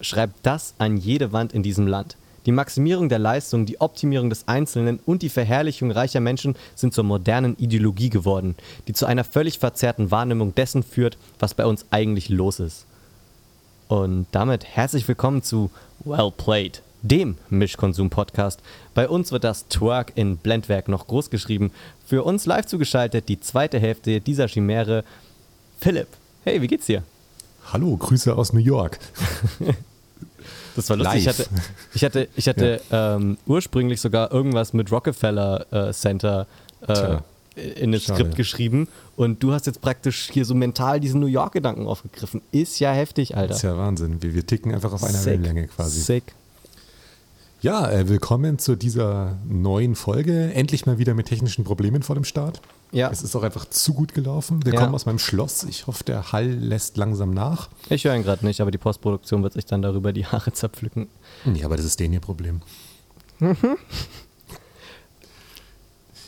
schreibt das an jede Wand in diesem Land. Die Maximierung der Leistung, die Optimierung des Einzelnen und die Verherrlichung reicher Menschen sind zur modernen Ideologie geworden, die zu einer völlig verzerrten Wahrnehmung dessen führt, was bei uns eigentlich los ist. Und damit herzlich willkommen zu Well Played, dem Mischkonsum-Podcast. Bei uns wird das Twerk in Blendwerk noch groß geschrieben. Für uns live zugeschaltet die zweite Hälfte dieser Chimäre, Philipp. Hey, wie geht's dir? Hallo, Grüße aus New York. Das war lustig. Ich hatte, ich hatte, ich hatte ja. ähm, ursprünglich sogar irgendwas mit Rockefeller äh, Center äh, in das Skript geschrieben und du hast jetzt praktisch hier so mental diesen New York-Gedanken aufgegriffen. Ist ja heftig, Alter. ist ja Wahnsinn. Wir, wir ticken einfach auf einer Wellenlänge quasi. Sick. Ja, äh, willkommen zu dieser neuen Folge. Endlich mal wieder mit technischen Problemen vor dem Start. Ja. Es ist auch einfach zu gut gelaufen. Wir ja. kommen aus meinem Schloss. Ich hoffe, der Hall lässt langsam nach. Ich höre ihn gerade nicht, aber die Postproduktion wird sich dann darüber die Haare zerpflücken. Ja, aber das ist denen ihr Problem. Mhm.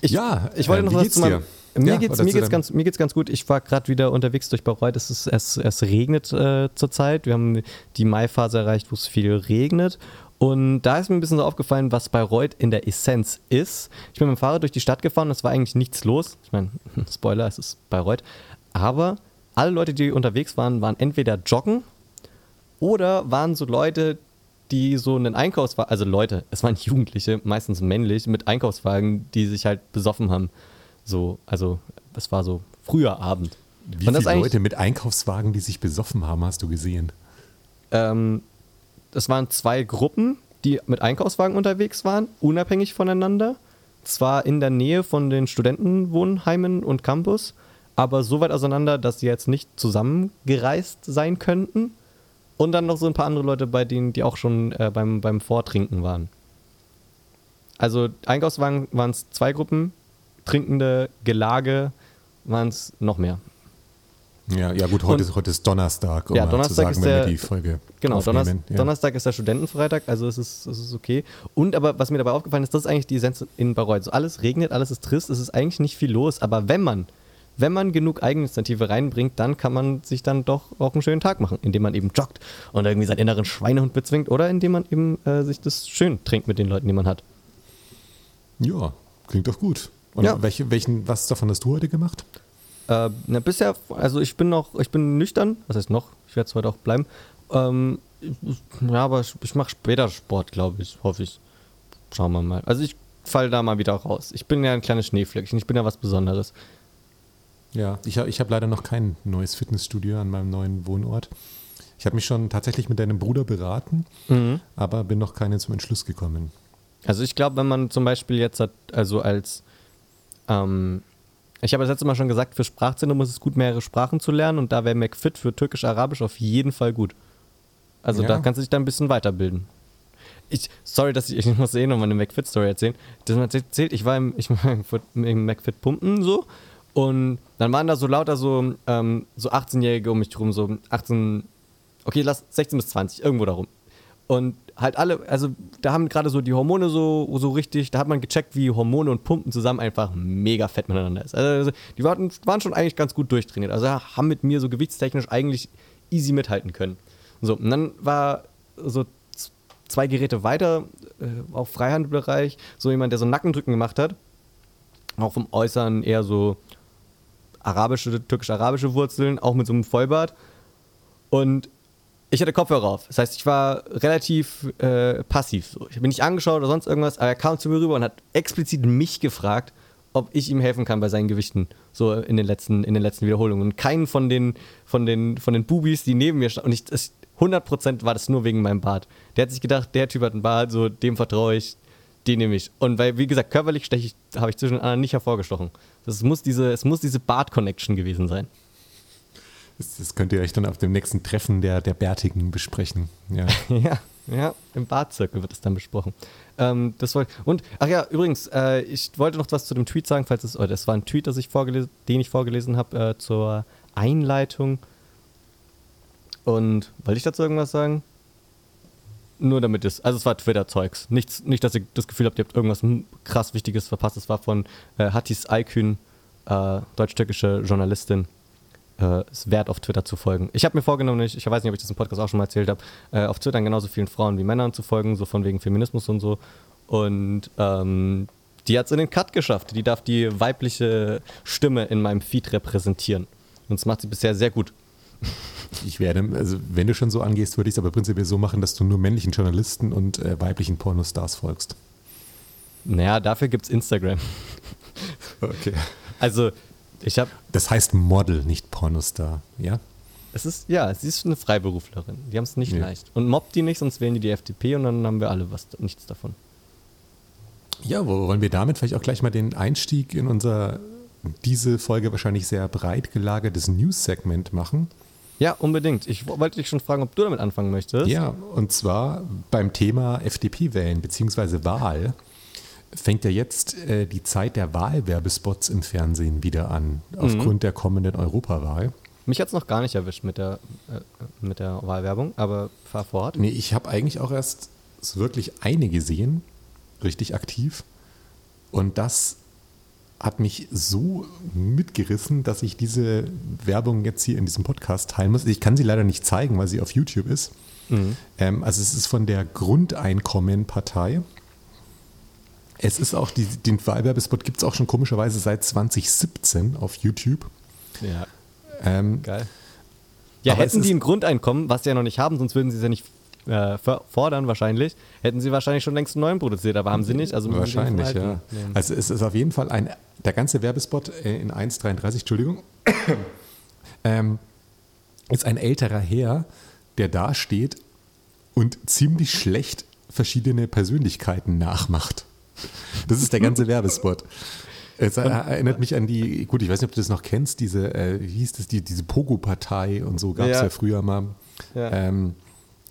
Ich, ja, ich wollte äh, noch was zu meinem, mir ja, geht's, mir geht's ganz, mir geht's ganz gut. Ich war gerade wieder unterwegs durch Bayreuth. Es, ist, es, es regnet äh, zurzeit. Wir haben die Maiphase erreicht, wo es viel regnet. Und da ist mir ein bisschen so aufgefallen, was Bayreuth in der Essenz ist. Ich bin mit dem Fahrrad durch die Stadt gefahren, es war eigentlich nichts los. Ich meine, Spoiler, es ist Bayreuth. Aber alle Leute, die unterwegs waren, waren entweder joggen oder waren so Leute, die so einen Einkaufswagen, also Leute, es waren Jugendliche, meistens männlich, mit Einkaufswagen, die sich halt besoffen haben. So, also es war so früher Abend. Wie viele Leute mit Einkaufswagen, die sich besoffen haben, hast du gesehen? Ähm, das waren zwei Gruppen, die mit Einkaufswagen unterwegs waren, unabhängig voneinander. Zwar in der Nähe von den Studentenwohnheimen und Campus, aber so weit auseinander, dass sie jetzt nicht zusammengereist sein könnten. Und dann noch so ein paar andere Leute, bei denen, die auch schon äh, beim, beim Vortrinken waren. Also Einkaufswagen waren es zwei Gruppen, trinkende Gelage waren es noch mehr. Ja, ja gut, heute, und, ist, heute ist Donnerstag, um ja, Donnerstag sagen, ist der, die Folge Genau, Donnerstag, ja. Donnerstag ist der Studentenfreitag, also es ist, es ist okay. Und aber was mir dabei aufgefallen ist, das ist eigentlich die Essenz in Bayreuth. So alles regnet, alles ist trist, es ist eigentlich nicht viel los, aber wenn man wenn man genug Eigeninitiative reinbringt, dann kann man sich dann doch auch einen schönen Tag machen, indem man eben joggt und irgendwie seinen inneren Schweinehund bezwingt oder indem man eben äh, sich das schön trinkt mit den Leuten, die man hat. Ja, klingt doch gut. Und ja. welche, welchen, was davon hast du heute gemacht? Äh, na, bisher, also ich bin noch, ich bin nüchtern, was heißt noch, ich werde es heute auch bleiben. Ähm, ja, aber ich, ich mache später Sport, glaube ich, hoffe ich. Schauen wir mal. Also ich falle da mal wieder raus. Ich bin ja ein kleines Schneeflöckchen, ich bin ja was Besonderes. Ja, ich habe ich hab leider noch kein neues Fitnessstudio an meinem neuen Wohnort. Ich habe mich schon tatsächlich mit deinem Bruder beraten, mhm. aber bin noch keine zum Entschluss gekommen. Also ich glaube, wenn man zum Beispiel jetzt hat, also als ähm, ich habe das letzte Mal schon gesagt, für Sprachzentrum ist es gut, mehrere Sprachen zu lernen und da wäre McFit für Türkisch-Arabisch auf jeden Fall gut. Also ja. da kannst du dich dann ein bisschen weiterbilden. Ich, sorry, dass ich, ich muss eh nochmal eine McFit-Story erzählen. Das hat erzählt, ich war im, ich war im McFit pumpen so und dann waren da so lauter so, ähm, so 18-Jährige um mich rum, so 18, okay, lass 16 bis 20, irgendwo darum. Und halt alle, also da haben gerade so die Hormone so, so richtig, da hat man gecheckt, wie Hormone und Pumpen zusammen einfach mega fett miteinander ist. Also die waren, waren schon eigentlich ganz gut durchtrainiert. Also haben mit mir so gewichtstechnisch eigentlich easy mithalten können. So, und dann war so zwei Geräte weiter, äh, auch Freihandbereich, so jemand, der so Nackendrücken gemacht hat. Auch vom Äußeren eher so arabische, türkisch-arabische Wurzeln, auch mit so einem Vollbart. Und ich hatte Kopfhörer auf. Das heißt, ich war relativ äh, passiv. Ich habe mich nicht angeschaut oder sonst irgendwas, aber er kam zu mir rüber und hat explizit mich gefragt, ob ich ihm helfen kann bei seinen Gewichten, so in den letzten, in den letzten Wiederholungen. Und keinen von den, von den, von den Bubis, die neben mir standen, und ich, das, 100% war das nur wegen meinem Bart. Der hat sich gedacht, der Typ hat einen Bart, so dem vertraue ich, den nehme ich. Und weil, wie gesagt, körperlich steche ich, habe ich zwischen den anderen nicht hervorgestochen. Das muss diese, es muss diese Bart-Connection gewesen sein. Das, das, könnt ihr euch dann auf dem nächsten Treffen der, der Bärtigen besprechen. Ja, ja, ja im Bartzirkel wird es dann besprochen. Ähm, das wollte, und, ach ja, übrigens, äh, ich wollte noch was zu dem Tweet sagen, falls es, oh, das war ein Tweet, das ich den ich vorgelesen habe äh, zur Einleitung. Und wollte ich dazu irgendwas sagen? Nur damit es, also es war Twitter-Zeugs. Nicht, dass ihr das Gefühl habt, ihr habt irgendwas krass Wichtiges verpasst. Es war von äh, Hattis Aykün, äh, deutsch-türkische Journalistin äh, es wert, auf Twitter zu folgen. Ich habe mir vorgenommen, ich, ich weiß nicht, ob ich das im Podcast auch schon mal erzählt habe, äh, auf Twitter genauso vielen Frauen wie Männern zu folgen, so von wegen Feminismus und so. Und ähm, die hat es in den Cut geschafft. Die darf die weibliche Stimme in meinem Feed repräsentieren. Und das macht sie bisher sehr gut. Ich werde, also wenn du schon so angehst, würde ich es aber prinzipiell so machen, dass du nur männlichen Journalisten und äh, weiblichen Pornostars folgst. Naja, dafür gibt es Instagram. Okay. Also, ich habe. Das heißt Model, nicht Pornostar, ja? Es ist, ja, sie ist eine Freiberuflerin. Die haben es nicht ja. leicht. Und mobbt die nicht, sonst wählen die die FDP und dann haben wir alle was, nichts davon. Ja, wo wollen wir damit vielleicht auch gleich mal den Einstieg in unser, diese Folge wahrscheinlich sehr breit gelagertes News-Segment machen? Ja, unbedingt. Ich wollte dich schon fragen, ob du damit anfangen möchtest. Ja, und zwar beim Thema FDP-Wählen bzw. Wahl fängt ja jetzt äh, die Zeit der Wahlwerbespots im Fernsehen wieder an, aufgrund mhm. der kommenden Europawahl. Mich hat es noch gar nicht erwischt mit der, äh, mit der Wahlwerbung, aber fahr fort. Nee, ich habe eigentlich auch erst wirklich eine gesehen, richtig aktiv. Und das hat mich so mitgerissen, dass ich diese Werbung jetzt hier in diesem Podcast teilen muss. Ich kann sie leider nicht zeigen, weil sie auf YouTube ist. Mhm. Ähm, also es ist von der Grundeinkommenpartei. Es ist auch, die, den Wahlwerbespot gibt es auch schon komischerweise seit 2017 auf YouTube. Ja. Ähm, Geil. Ja, hätten die ein Grundeinkommen, was sie ja noch nicht haben, sonst würden sie es ja nicht äh, fordern wahrscheinlich, hätten sie wahrscheinlich schon längst einen neuen produziert, aber haben sie nicht. Also wahrscheinlich, ja. Nehmen. Also es ist auf jeden Fall ein, der ganze Werbespot äh, in 1,33, Entschuldigung, ähm, ist ein älterer Herr, der da steht und ziemlich schlecht verschiedene Persönlichkeiten nachmacht. Das ist der ganze Werbespot. Es erinnert mich an die, gut, ich weiß nicht, ob du das noch kennst, diese, äh, wie hieß das, die, diese Pogo-Partei und so gab es ja. ja. früher mal. Ja. Ähm,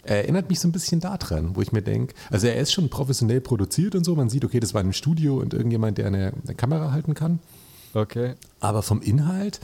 erinnert mich so ein bisschen daran, wo ich mir denke, also er ist schon professionell produziert und so, man sieht, okay, das war in einem Studio und irgendjemand, der eine, eine Kamera halten kann. Okay. Aber vom Inhalt,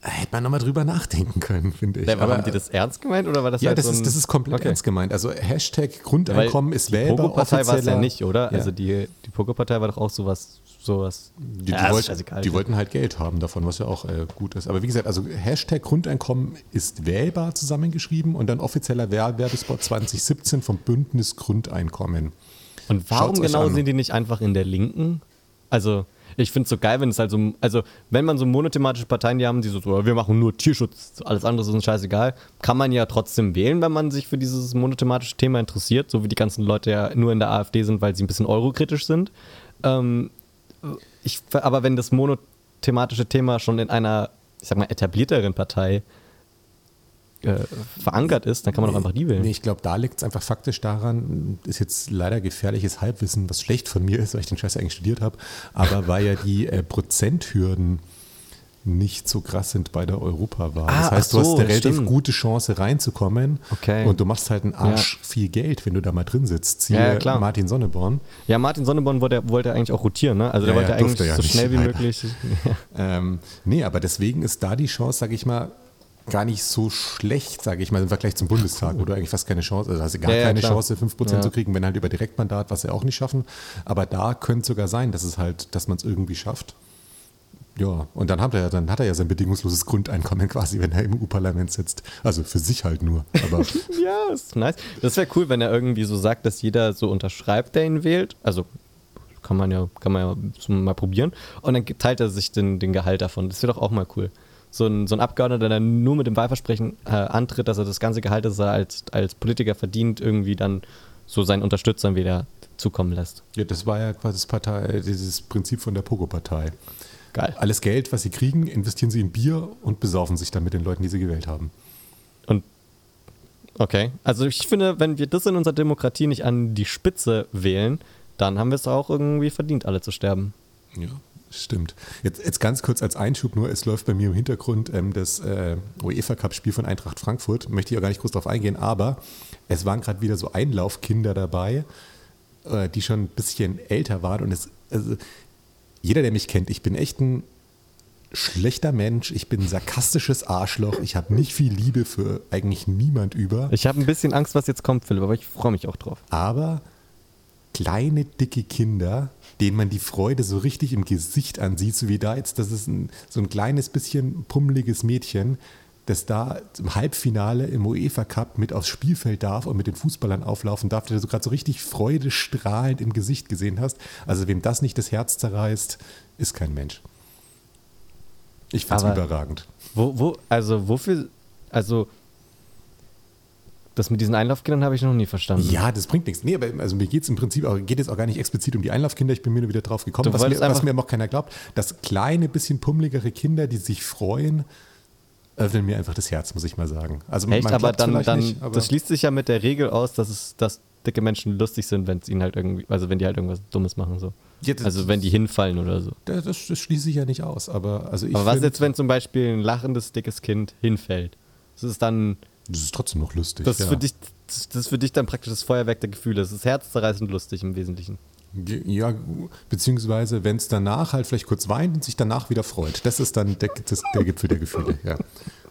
hätte man nochmal drüber nachdenken können, finde ich. Ja, aber haben die das ernst gemeint oder war das Ja, halt das, so ist, das ist komplett okay. ernst gemeint. Also Hashtag Grundeinkommen Weil ist wählbar. Die Pogo-Partei war es ja nicht, oder? Ja. Also die, die Pogo-Partei war doch auch sowas. sowas. Die, die, ja, wollt, die wollten halt Geld haben davon, was ja auch äh, gut ist. Aber wie gesagt, also Hashtag Grundeinkommen ist wählbar zusammengeschrieben und dann offizieller Werbespot 2017 vom Bündnis Grundeinkommen. Und warum genau sind die nicht einfach in der Linken? Also ich finde es so geil, wenn es halt so, also wenn man so monothematische Parteien die haben, die so, wir machen nur Tierschutz, alles andere ist uns scheißegal, kann man ja trotzdem wählen, wenn man sich für dieses monothematische Thema interessiert, so wie die ganzen Leute ja nur in der AfD sind, weil sie ein bisschen eurokritisch sind. Ähm, ich, aber wenn das monothematische Thema schon in einer, ich sag mal, etablierteren Partei äh, verankert ist, dann kann man doch einfach die wählen. Nee, ich glaube, da liegt es einfach faktisch daran, ist jetzt leider gefährliches Halbwissen, was schlecht von mir ist, weil ich den Scheiß eigentlich studiert habe, aber weil ja die äh, Prozenthürden nicht so krass sind bei der Europawahl. Ah, das heißt, so, du hast eine relativ stimmt. gute Chance reinzukommen okay. und du machst halt einen Arsch ja. viel Geld, wenn du da mal drin sitzt. Siehe ja, Martin Sonneborn. Ja, Martin Sonneborn wollte, wollte eigentlich auch rotieren, ne? Also der wollte eigentlich so schnell wie möglich. ähm, nee, aber deswegen ist da die Chance, sag ich mal, gar nicht so schlecht, sage ich mal, im Vergleich zum Bundestag, wo du eigentlich fast keine Chance, also hast du gar ja, keine ja, Chance, 5% ja. zu kriegen, wenn halt über Direktmandat, was sie auch nicht schaffen. Aber da könnte es sogar sein, dass es halt, dass man es irgendwie schafft. Ja, und dann hat er ja, dann hat er ja sein bedingungsloses Grundeinkommen quasi, wenn er im EU-Parlament sitzt. Also für sich halt nur. Aber ja, ist nice. Das wäre cool, wenn er irgendwie so sagt, dass jeder so unterschreibt, der ihn wählt. Also kann man ja, kann man ja mal probieren. Und dann teilt er sich den, den Gehalt davon. Das wäre doch auch mal cool so ein, so ein Abgeordneter, der nur mit dem Wahlversprechen äh, antritt, dass er das ganze Gehalt, das er als, als Politiker verdient, irgendwie dann so seinen Unterstützern wieder zukommen lässt. Ja, das war ja quasi das Partei, dieses Prinzip von der Pogo-Partei. Geil. Alles Geld, was sie kriegen, investieren sie in Bier und besaufen sich dann mit den Leuten, die sie gewählt haben. Und okay, also ich finde, wenn wir das in unserer Demokratie nicht an die Spitze wählen, dann haben wir es auch irgendwie verdient, alle zu sterben. Ja. Stimmt. Jetzt, jetzt ganz kurz als Einschub nur, es läuft bei mir im Hintergrund ähm, das äh, UEFA-Cup-Spiel von Eintracht Frankfurt. Möchte ich auch gar nicht groß darauf eingehen, aber es waren gerade wieder so Einlaufkinder dabei, äh, die schon ein bisschen älter waren. Und es, also, jeder, der mich kennt, ich bin echt ein schlechter Mensch, ich bin ein sarkastisches Arschloch, ich habe nicht viel Liebe für eigentlich niemand über. Ich habe ein bisschen Angst, was jetzt kommt, Philipp, aber ich freue mich auch drauf. Aber kleine, dicke Kinder, denen man die Freude so richtig im Gesicht ansieht, so wie da jetzt, das ist ein, so ein kleines bisschen pummeliges Mädchen, das da im Halbfinale im UEFA Cup mit aufs Spielfeld darf und mit den Fußballern auflaufen darf, der du gerade so richtig freudestrahlend im Gesicht gesehen hast. Also wem das nicht das Herz zerreißt, ist kein Mensch. Ich finde es überragend. Wo, wo, also wofür, also das mit diesen Einlaufkindern habe ich noch nie verstanden. Ja, das bringt nichts. Nee, aber also mir geht es im Prinzip auch, geht es auch gar nicht explizit um die Einlaufkinder. Ich bin mir nur wieder drauf gekommen, was mir, was mir auch keiner glaubt, dass kleine, bisschen pummeligere Kinder, die sich freuen, öffnen mir einfach das Herz, muss ich mal sagen. Also Echt, aber dann, dann nicht, aber das schließt sich ja mit der Regel aus, dass es, dass dicke Menschen lustig sind, wenn es ihnen halt irgendwie, also wenn die halt irgendwas Dummes machen so. Ja, also wenn die hinfallen oder so. Das, das, das schließe ich ja nicht aus, aber also Aber was jetzt, wenn zum Beispiel ein lachendes, dickes Kind hinfällt? Das ist dann. Das ist trotzdem noch lustig. Das ist, ja. für, dich, das ist für dich dann praktisch das Feuerwerk der Gefühle. Das ist herzzerreißend lustig im Wesentlichen. Ja, beziehungsweise wenn es danach halt vielleicht kurz weint und sich danach wieder freut. Das ist dann der, das, der Gipfel der Gefühle, ja.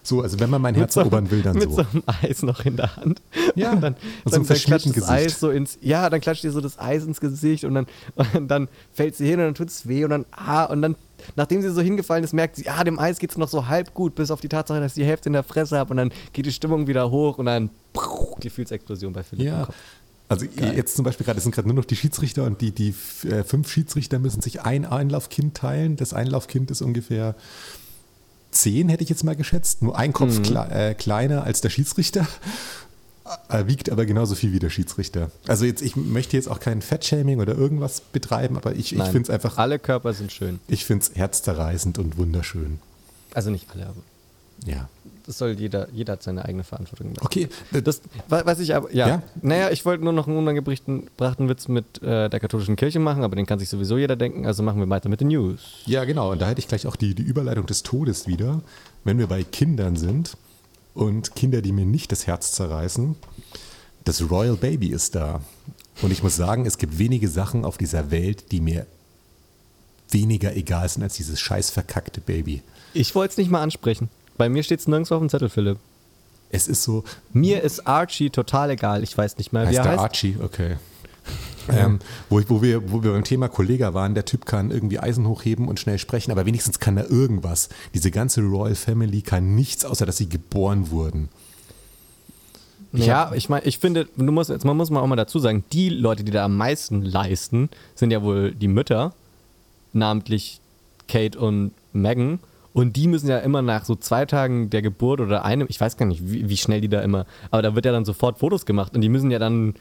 So, also wenn man mein Herz so, erobern will, dann mit so. Mit so einem Eis noch in der Hand. Ja, und dann, und so dann, klatscht das Gesicht. Eis so ins, ja, dann klatscht dir so das Eis ins Gesicht und dann, und dann fällt sie hin und dann tut es weh und dann, ah, und dann, nachdem sie so hingefallen ist, merkt sie, ah, dem Eis geht es noch so halb gut, bis auf die Tatsache, dass ich die Hälfte in der Fresse habe und dann geht die Stimmung wieder hoch und dann pff, Gefühlsexplosion bei Philipp. Ja. Also Geil. jetzt zum Beispiel gerade, es sind gerade nur noch die Schiedsrichter und die, die äh, fünf Schiedsrichter müssen sich ein Einlaufkind teilen. Das Einlaufkind ist ungefähr zehn, hätte ich jetzt mal geschätzt. Nur ein Kopf mhm. kle äh, kleiner als der Schiedsrichter. Er wiegt aber genauso viel wie der Schiedsrichter. Also jetzt, ich möchte jetzt auch kein Fettshaming oder irgendwas betreiben, aber ich, ich finde es einfach. Alle Körper sind schön. Ich finde es herzzerreißend und wunderschön. Also nicht alle, aber. Ja das soll jeder, jeder hat seine eigene Verantwortung. Okay. Das, was ich aber, ja. ja. Naja, ich wollte nur noch einen unangebrachten Witz mit äh, der katholischen Kirche machen, aber den kann sich sowieso jeder denken, also machen wir weiter mit den News. Ja, genau. Und da hätte ich gleich auch die, die Überleitung des Todes wieder. Wenn wir bei Kindern sind und Kinder, die mir nicht das Herz zerreißen, das Royal Baby ist da. Und ich muss sagen, es gibt wenige Sachen auf dieser Welt, die mir weniger egal sind als dieses scheiß verkackte Baby. Ich wollte es nicht mal ansprechen. Bei mir steht es nirgends auf dem Zettel, Philipp. Es ist so. Mir ist Archie total egal. Ich weiß nicht mehr, wie er heißt. Archie, okay. Ähm, wo, wo, wir, wo wir beim Thema Kollege waren, der Typ kann irgendwie Eisen hochheben und schnell sprechen, aber wenigstens kann er irgendwas. Diese ganze Royal Family kann nichts, außer dass sie geboren wurden. Ja, ich meine, ich finde, du musst, jetzt, man muss mal auch mal dazu sagen, die Leute, die da am meisten leisten, sind ja wohl die Mütter, namentlich Kate und Megan. Und die müssen ja immer nach so zwei Tagen der Geburt oder einem, ich weiß gar nicht, wie, wie schnell die da immer, aber da wird ja dann sofort Fotos gemacht und die müssen ja dann,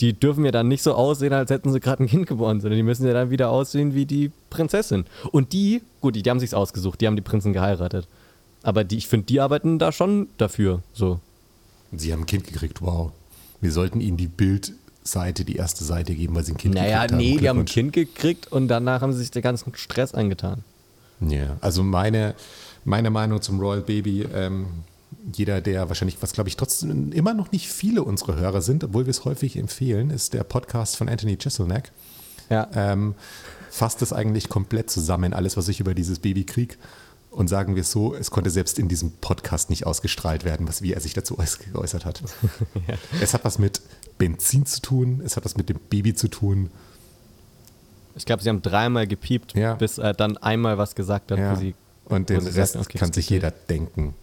die dürfen ja dann nicht so aussehen, als hätten sie gerade ein Kind geboren, sondern die müssen ja dann wieder aussehen wie die Prinzessin. Und die, gut, die, die haben sich's ausgesucht, die haben die Prinzen geheiratet. Aber die, ich finde, die arbeiten da schon dafür, so. Sie haben ein Kind gekriegt, wow. Wir sollten ihnen die Bildseite, die erste Seite geben, weil sie ein Kind naja, gekriegt haben. Naja, nee, die haben ein Kind gekriegt und danach haben sie sich den ganzen Stress angetan. Ja, also meine, meine Meinung zum Royal Baby, ähm, jeder, der wahrscheinlich, was glaube ich trotzdem immer noch nicht viele unserer Hörer sind, obwohl wir es häufig empfehlen, ist der Podcast von Anthony Jeselnik. Ja. Ähm, fasst es eigentlich komplett zusammen, alles, was ich über dieses Baby krieg. Und sagen wir es so, es konnte selbst in diesem Podcast nicht ausgestrahlt werden, was, wie er sich dazu geäußert hat. ja. Es hat was mit Benzin zu tun, es hat was mit dem Baby zu tun ich glaube, sie haben dreimal gepiept, ja. bis er dann einmal was gesagt hat. Ja. Und den Rest okay, kann sich jeder denken.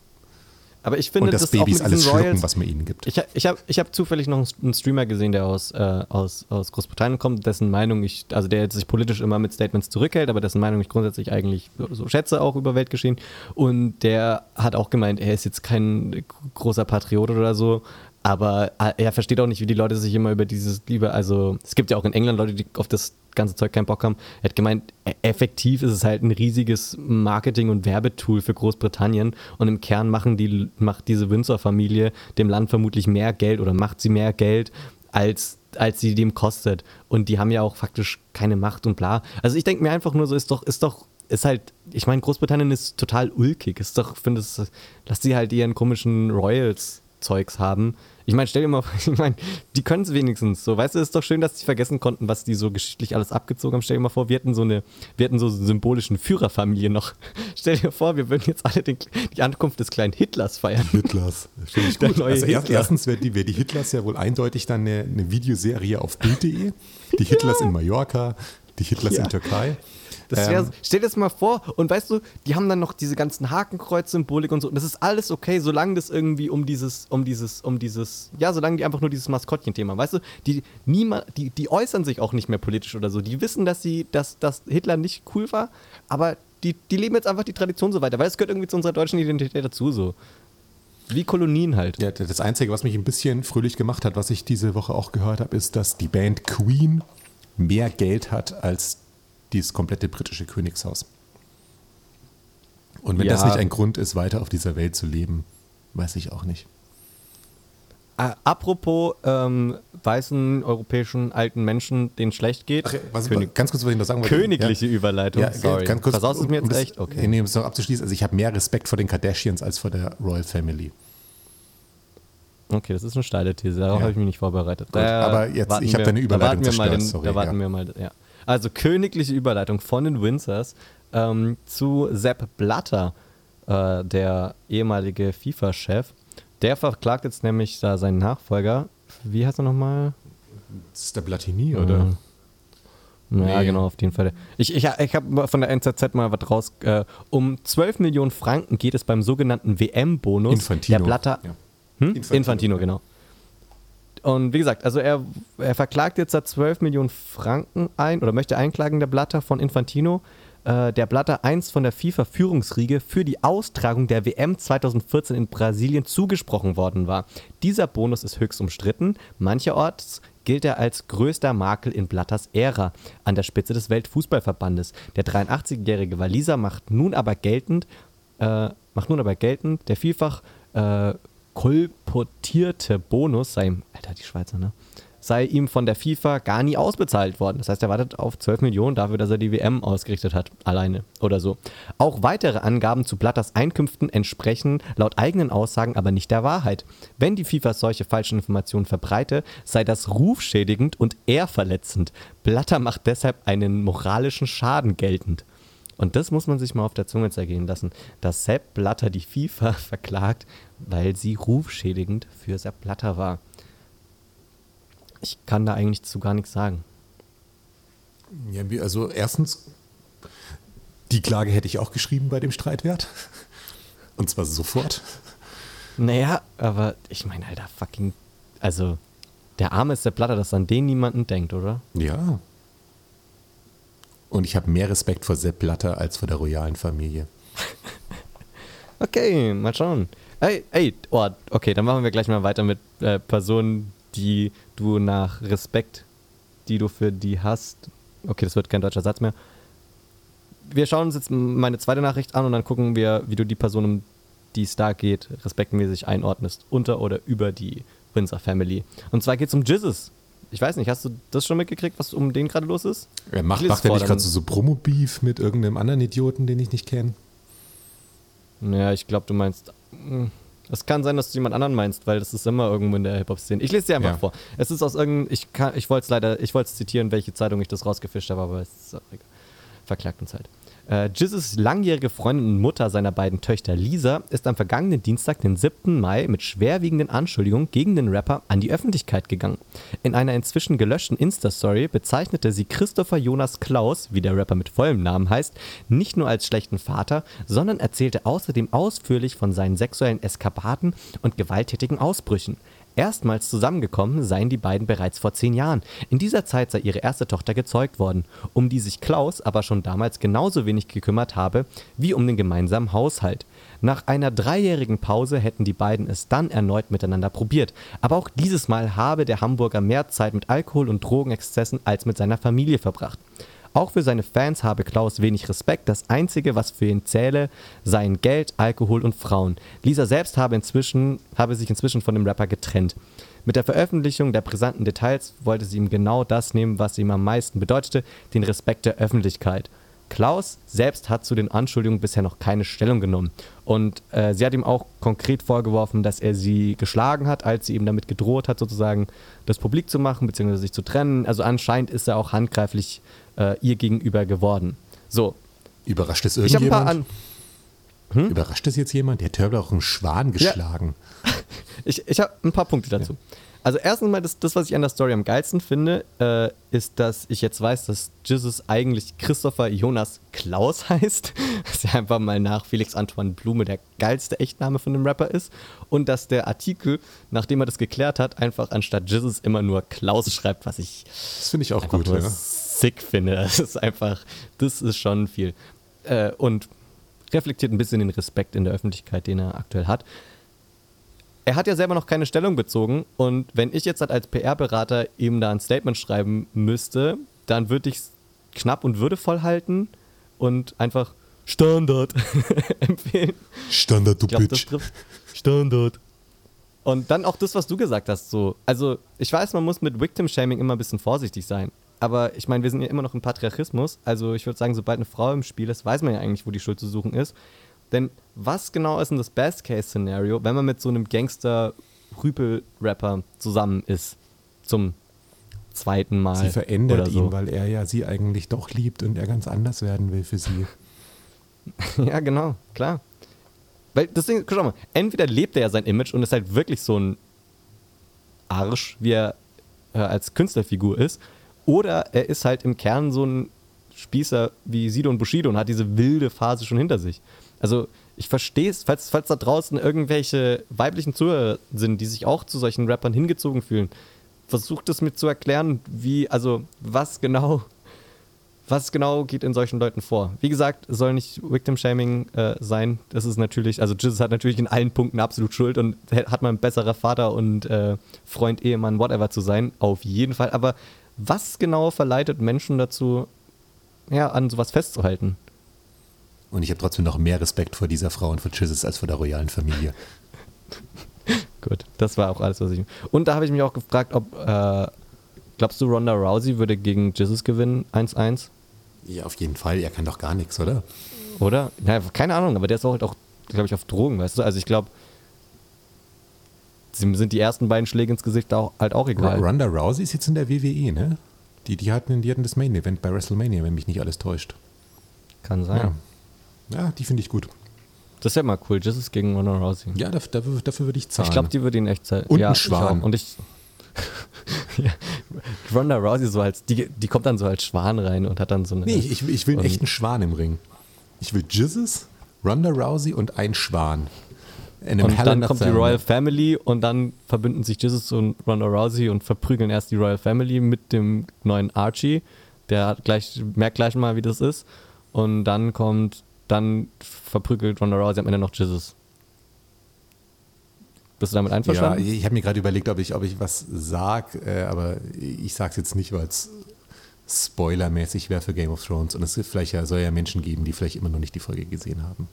Aber ich finde, und das, das Babys alles schlucken, was man ihnen gibt. Ich, ich habe ich hab zufällig noch einen Streamer gesehen, der aus, äh, aus, aus Großbritannien kommt, dessen Meinung ich, also der sich politisch immer mit Statements zurückhält, aber dessen Meinung ich grundsätzlich eigentlich so schätze, auch über Weltgeschehen. Und der hat auch gemeint, er ist jetzt kein großer Patriot oder so, aber äh, er versteht auch nicht, wie die Leute sich immer über dieses Liebe, also es gibt ja auch in England Leute, die auf das ganze Zeug keinen Bock haben. Er hat gemeint, e-, effektiv ist es halt ein riesiges Marketing- und Werbetool für Großbritannien und im Kern machen die, macht diese Windsor-Familie dem Land vermutlich mehr Geld oder macht sie mehr Geld, als, als sie dem kostet. Und die haben ja auch faktisch keine Macht und bla. Also ich denke mir einfach nur so, ist doch, ist doch ist halt, ich meine, Großbritannien ist total ulkig. Ist doch, finde es, lass sie halt ihren komischen Royals Zeugs haben. Ich meine, stell dir mal vor, ich meine, die können es wenigstens so. Weißt du, es ist doch schön, dass sie vergessen konnten, was die so geschichtlich alles abgezogen haben. Stell dir mal vor, wir hätten so eine, wir hätten so eine symbolischen Führerfamilie noch. Stell dir vor, wir würden jetzt alle den, die Ankunft des kleinen Hitlers feiern. Hitlers. Finde ich gut. Also Hitler. erstens wäre die, wär die Hitlers ja wohl eindeutig dann eine, eine Videoserie auf Bild.de. Die Hitlers ja. in Mallorca, die Hitlers ja. in Türkei. Das wär, ähm, stell dir das mal vor und weißt du, die haben dann noch diese ganzen Hakenkreuz-Symbolik und so. Und das ist alles okay, solange das irgendwie um dieses, um dieses, um dieses, ja, solange die einfach nur dieses Maskottchen-Thema, weißt du, die, niemand, die, die äußern sich auch nicht mehr politisch oder so. Die wissen, dass sie, dass, dass Hitler nicht cool war, aber die, die leben jetzt einfach die Tradition so weiter, weil es gehört irgendwie zu unserer deutschen Identität dazu so. Wie Kolonien halt. Ja, das Einzige, was mich ein bisschen fröhlich gemacht hat, was ich diese Woche auch gehört habe, ist, dass die Band Queen mehr Geld hat als dieses komplette britische Königshaus. Und wenn ja. das nicht ein Grund ist, weiter auf dieser Welt zu leben, weiß ich auch nicht. Äh, apropos ähm, weißen europäischen alten Menschen, denen schlecht geht. Ach, was König ganz kurz, was ich noch sagen wollte. Königliche ja. Überleitung, ja, sorry. Ganz kurz, Versaust es mir jetzt um echt? Okay. Nee, um es noch abzuschließen, also ich habe mehr Respekt vor den Kardashians als vor der Royal Family. Okay, das ist eine steile These, darauf ja. habe ich mich nicht vorbereitet. Gut, aber jetzt, ich habe deine Überleitung da warten wir mal, den, sorry, da warten wir mal, ja. Also königliche Überleitung von den Windsors ähm, zu Sepp Blatter, äh, der ehemalige FIFA-Chef. Der verklagt jetzt nämlich da seinen Nachfolger. Wie heißt er nochmal? Das ist der Platini, oder? Ja, nee. genau, auf jeden Fall. Ich, ich, ich habe von der NZZ mal was raus. Äh, um 12 Millionen Franken geht es beim sogenannten WM-Bonus. Infantino. Der Blatter. Ja. Hm? Infantino. Infantino, genau. Und wie gesagt, also er, er verklagt jetzt da 12 Millionen Franken ein oder möchte einklagen, der Blatter von Infantino, äh, der Blatter einst von der FIFA-Führungsriege für die Austragung der WM 2014 in Brasilien zugesprochen worden war. Dieser Bonus ist höchst umstritten. Mancherorts gilt er als größter Makel in Blatters Ära an der Spitze des Weltfußballverbandes. Der 83-jährige Waliser macht nun aber geltend, äh, macht nun aber geltend, der vielfach äh, kolportierte Bonus sei ihm, Alter, die Schweizer, ne? Sei ihm von der FIFA gar nie ausbezahlt worden. Das heißt, er wartet auf 12 Millionen dafür, dass er die WM ausgerichtet hat, alleine oder so. Auch weitere Angaben zu Blatters Einkünften entsprechen laut eigenen Aussagen aber nicht der Wahrheit. Wenn die FIFA solche falschen Informationen verbreite, sei das rufschädigend und ehrverletzend. Blatter macht deshalb einen moralischen Schaden geltend. Und das muss man sich mal auf der Zunge zergehen lassen, dass Sepp Blatter die FIFA verklagt, weil sie rufschädigend für Sepp Blatter war. Ich kann da eigentlich zu gar nichts sagen. Ja, also erstens, die Klage hätte ich auch geschrieben bei dem Streitwert. Und zwar sofort. Naja, aber ich meine, Alter, fucking. Also, der Arme ist der Blatter, dass an den niemanden denkt, oder? Ja, und ich habe mehr Respekt vor Sepp Blatter als vor der royalen Familie. okay, mal schauen. Ey, ey, oh, okay, dann machen wir gleich mal weiter mit äh, Personen, die du nach Respekt, die du für die hast. Okay, das wird kein deutscher Satz mehr. Wir schauen uns jetzt meine zweite Nachricht an und dann gucken wir, wie du die Person, um die es da geht, respektmäßig einordnest. Unter oder über die Windsor Family. Und zwar geht es um Jizzes. Ich weiß nicht, hast du das schon mitgekriegt, was um den gerade los ist? Ja, macht, macht er nicht gerade so, so Promo-Beef mit irgendeinem anderen Idioten, den ich nicht kenne? Ja, ich glaube, du meinst. Hm, es kann sein, dass du jemand anderen meinst, weil das ist immer irgendwo in der Hip-Hop-Szene. Ich lese dir einfach ja. vor. Es ist aus irgendeinem. Ich, ich wollte es leider. Ich wollte zitieren, welche Zeitung ich das rausgefischt habe, aber es ist auch egal. Verklagt uns halt. Äh, Jizzes langjährige Freundin und Mutter seiner beiden Töchter Lisa ist am vergangenen Dienstag, den 7. Mai, mit schwerwiegenden Anschuldigungen gegen den Rapper an die Öffentlichkeit gegangen. In einer inzwischen gelöschten Insta-Story bezeichnete sie Christopher Jonas Klaus, wie der Rapper mit vollem Namen heißt, nicht nur als schlechten Vater, sondern erzählte außerdem ausführlich von seinen sexuellen Eskapaden und gewalttätigen Ausbrüchen. Erstmals zusammengekommen seien die beiden bereits vor zehn Jahren. In dieser Zeit sei ihre erste Tochter gezeugt worden, um die sich Klaus aber schon damals genauso wenig gekümmert habe wie um den gemeinsamen Haushalt. Nach einer dreijährigen Pause hätten die beiden es dann erneut miteinander probiert. Aber auch dieses Mal habe der Hamburger mehr Zeit mit Alkohol und Drogenexzessen als mit seiner Familie verbracht. Auch für seine Fans habe Klaus wenig Respekt. Das Einzige, was für ihn zähle, seien Geld, Alkohol und Frauen. Lisa selbst habe, inzwischen, habe sich inzwischen von dem Rapper getrennt. Mit der Veröffentlichung der brisanten Details wollte sie ihm genau das nehmen, was ihm am meisten bedeutete, den Respekt der Öffentlichkeit. Klaus selbst hat zu den Anschuldigungen bisher noch keine Stellung genommen. Und äh, sie hat ihm auch konkret vorgeworfen, dass er sie geschlagen hat, als sie ihm damit gedroht hat, sozusagen das publik zu machen, beziehungsweise sich zu trennen. Also anscheinend ist er auch handgreiflich äh, ihr gegenüber geworden. So. Überrascht es irgendjemand? Hm? Überrascht es jetzt jemand? Der hat auch einen Schwan geschlagen. Ja. ich ich habe ein paar Punkte dazu. Ja. Also erstens mal, das, das, was ich an der Story am geilsten finde, äh, ist, dass ich jetzt weiß, dass Jesus eigentlich Christopher Jonas Klaus heißt. Was ja einfach mal nach Felix Antoine Blume der geilste Echtname von dem Rapper ist. Und dass der Artikel, nachdem er das geklärt hat, einfach anstatt Jesus immer nur Klaus schreibt, was ich. Das finde ich auch gut, ja. Sick finde. Das ist einfach, das ist schon viel. Äh, und reflektiert ein bisschen den Respekt in der Öffentlichkeit, den er aktuell hat er hat ja selber noch keine Stellung bezogen und wenn ich jetzt halt als PR-Berater ihm da ein Statement schreiben müsste, dann würde ich es knapp und würdevoll halten und einfach Standard empfehlen. Standard, du glaub, Bitch. Standard. Und dann auch das, was du gesagt hast, so. Also, ich weiß, man muss mit Victim-Shaming immer ein bisschen vorsichtig sein. Aber ich meine, wir sind ja immer noch im Patriarchismus. Also, ich würde sagen, sobald eine Frau im Spiel ist, weiß man ja eigentlich, wo die Schuld zu suchen ist. Denn was genau ist denn das Best-Case-Szenario, wenn man mit so einem Gangster-Rüpel-Rapper zusammen ist? Zum zweiten Mal. Sie verändert so. ihn, weil er ja sie eigentlich doch liebt und er ganz anders werden will für sie. ja, genau, klar. Weil deswegen, schau mal, entweder lebt er ja sein Image und ist halt wirklich so ein Arsch, wie er äh, als Künstlerfigur ist, oder er ist halt im Kern so ein Spießer wie Sido und Bushido und hat diese wilde Phase schon hinter sich. Also ich verstehe es, falls, falls da draußen irgendwelche weiblichen Zuhörer sind, die sich auch zu solchen Rappern hingezogen fühlen, versucht es mir zu erklären, wie, also was genau, was genau geht in solchen Leuten vor. Wie gesagt, es soll nicht Victim-Shaming äh, sein. Das ist natürlich, also Jesus hat natürlich in allen Punkten absolut Schuld und hat man ein besserer Vater und äh, Freund, Ehemann, whatever zu sein, auf jeden Fall. Aber was genau verleitet Menschen dazu, ja, an sowas festzuhalten? Und ich habe trotzdem noch mehr Respekt vor dieser Frau und vor Chizzes als vor der royalen Familie. Gut, das war auch alles, was ich. Und da habe ich mich auch gefragt, ob. Äh, glaubst du, Ronda Rousey würde gegen Jizzes gewinnen? 1-1? Ja, auf jeden Fall. Er kann doch gar nichts, oder? Oder? Ja, keine Ahnung, aber der ist auch, halt auch glaube ich, auf Drogen, weißt du? Also ich glaube, sind die ersten beiden Schläge ins Gesicht auch, halt auch egal. Ronda Rousey ist jetzt in der WWE, ne? Die, die, hatten, die hatten das Main Event bei WrestleMania, wenn mich nicht alles täuscht. Kann sein. Ja. Ja, die finde ich gut. Das ist ja mal cool. Jesus gegen Ronda Rousey. Ja, dafür, dafür würde ich zahlen. Ich glaube, die würde ihn echt zahlen. Und ja, ein Schwan. Ich Und ich. ja. Ronda Rousey so als, die, die kommt dann so als Schwan rein und hat dann so eine. Nee, ich, ich will einen echten Schwan im Ring. Ich will Jesus, Ronda Rousey und ein Schwan. Und dann kommt die Royal Family und dann verbünden sich Jesus und Ronda Rousey und verprügeln erst die Royal Family mit dem neuen Archie. Der gleich, merkt gleich mal, wie das ist. Und dann kommt dann verprügelt Ronda Rousey am Ende noch Jesus. Bist du damit einverstanden? Ja, ich habe mir gerade überlegt, ob ich, ob ich was sage, äh, aber ich sage es jetzt nicht, weil es spoilermäßig wäre für Game of Thrones. Und es vielleicht ja, soll ja Menschen geben, die vielleicht immer noch nicht die Folge gesehen haben.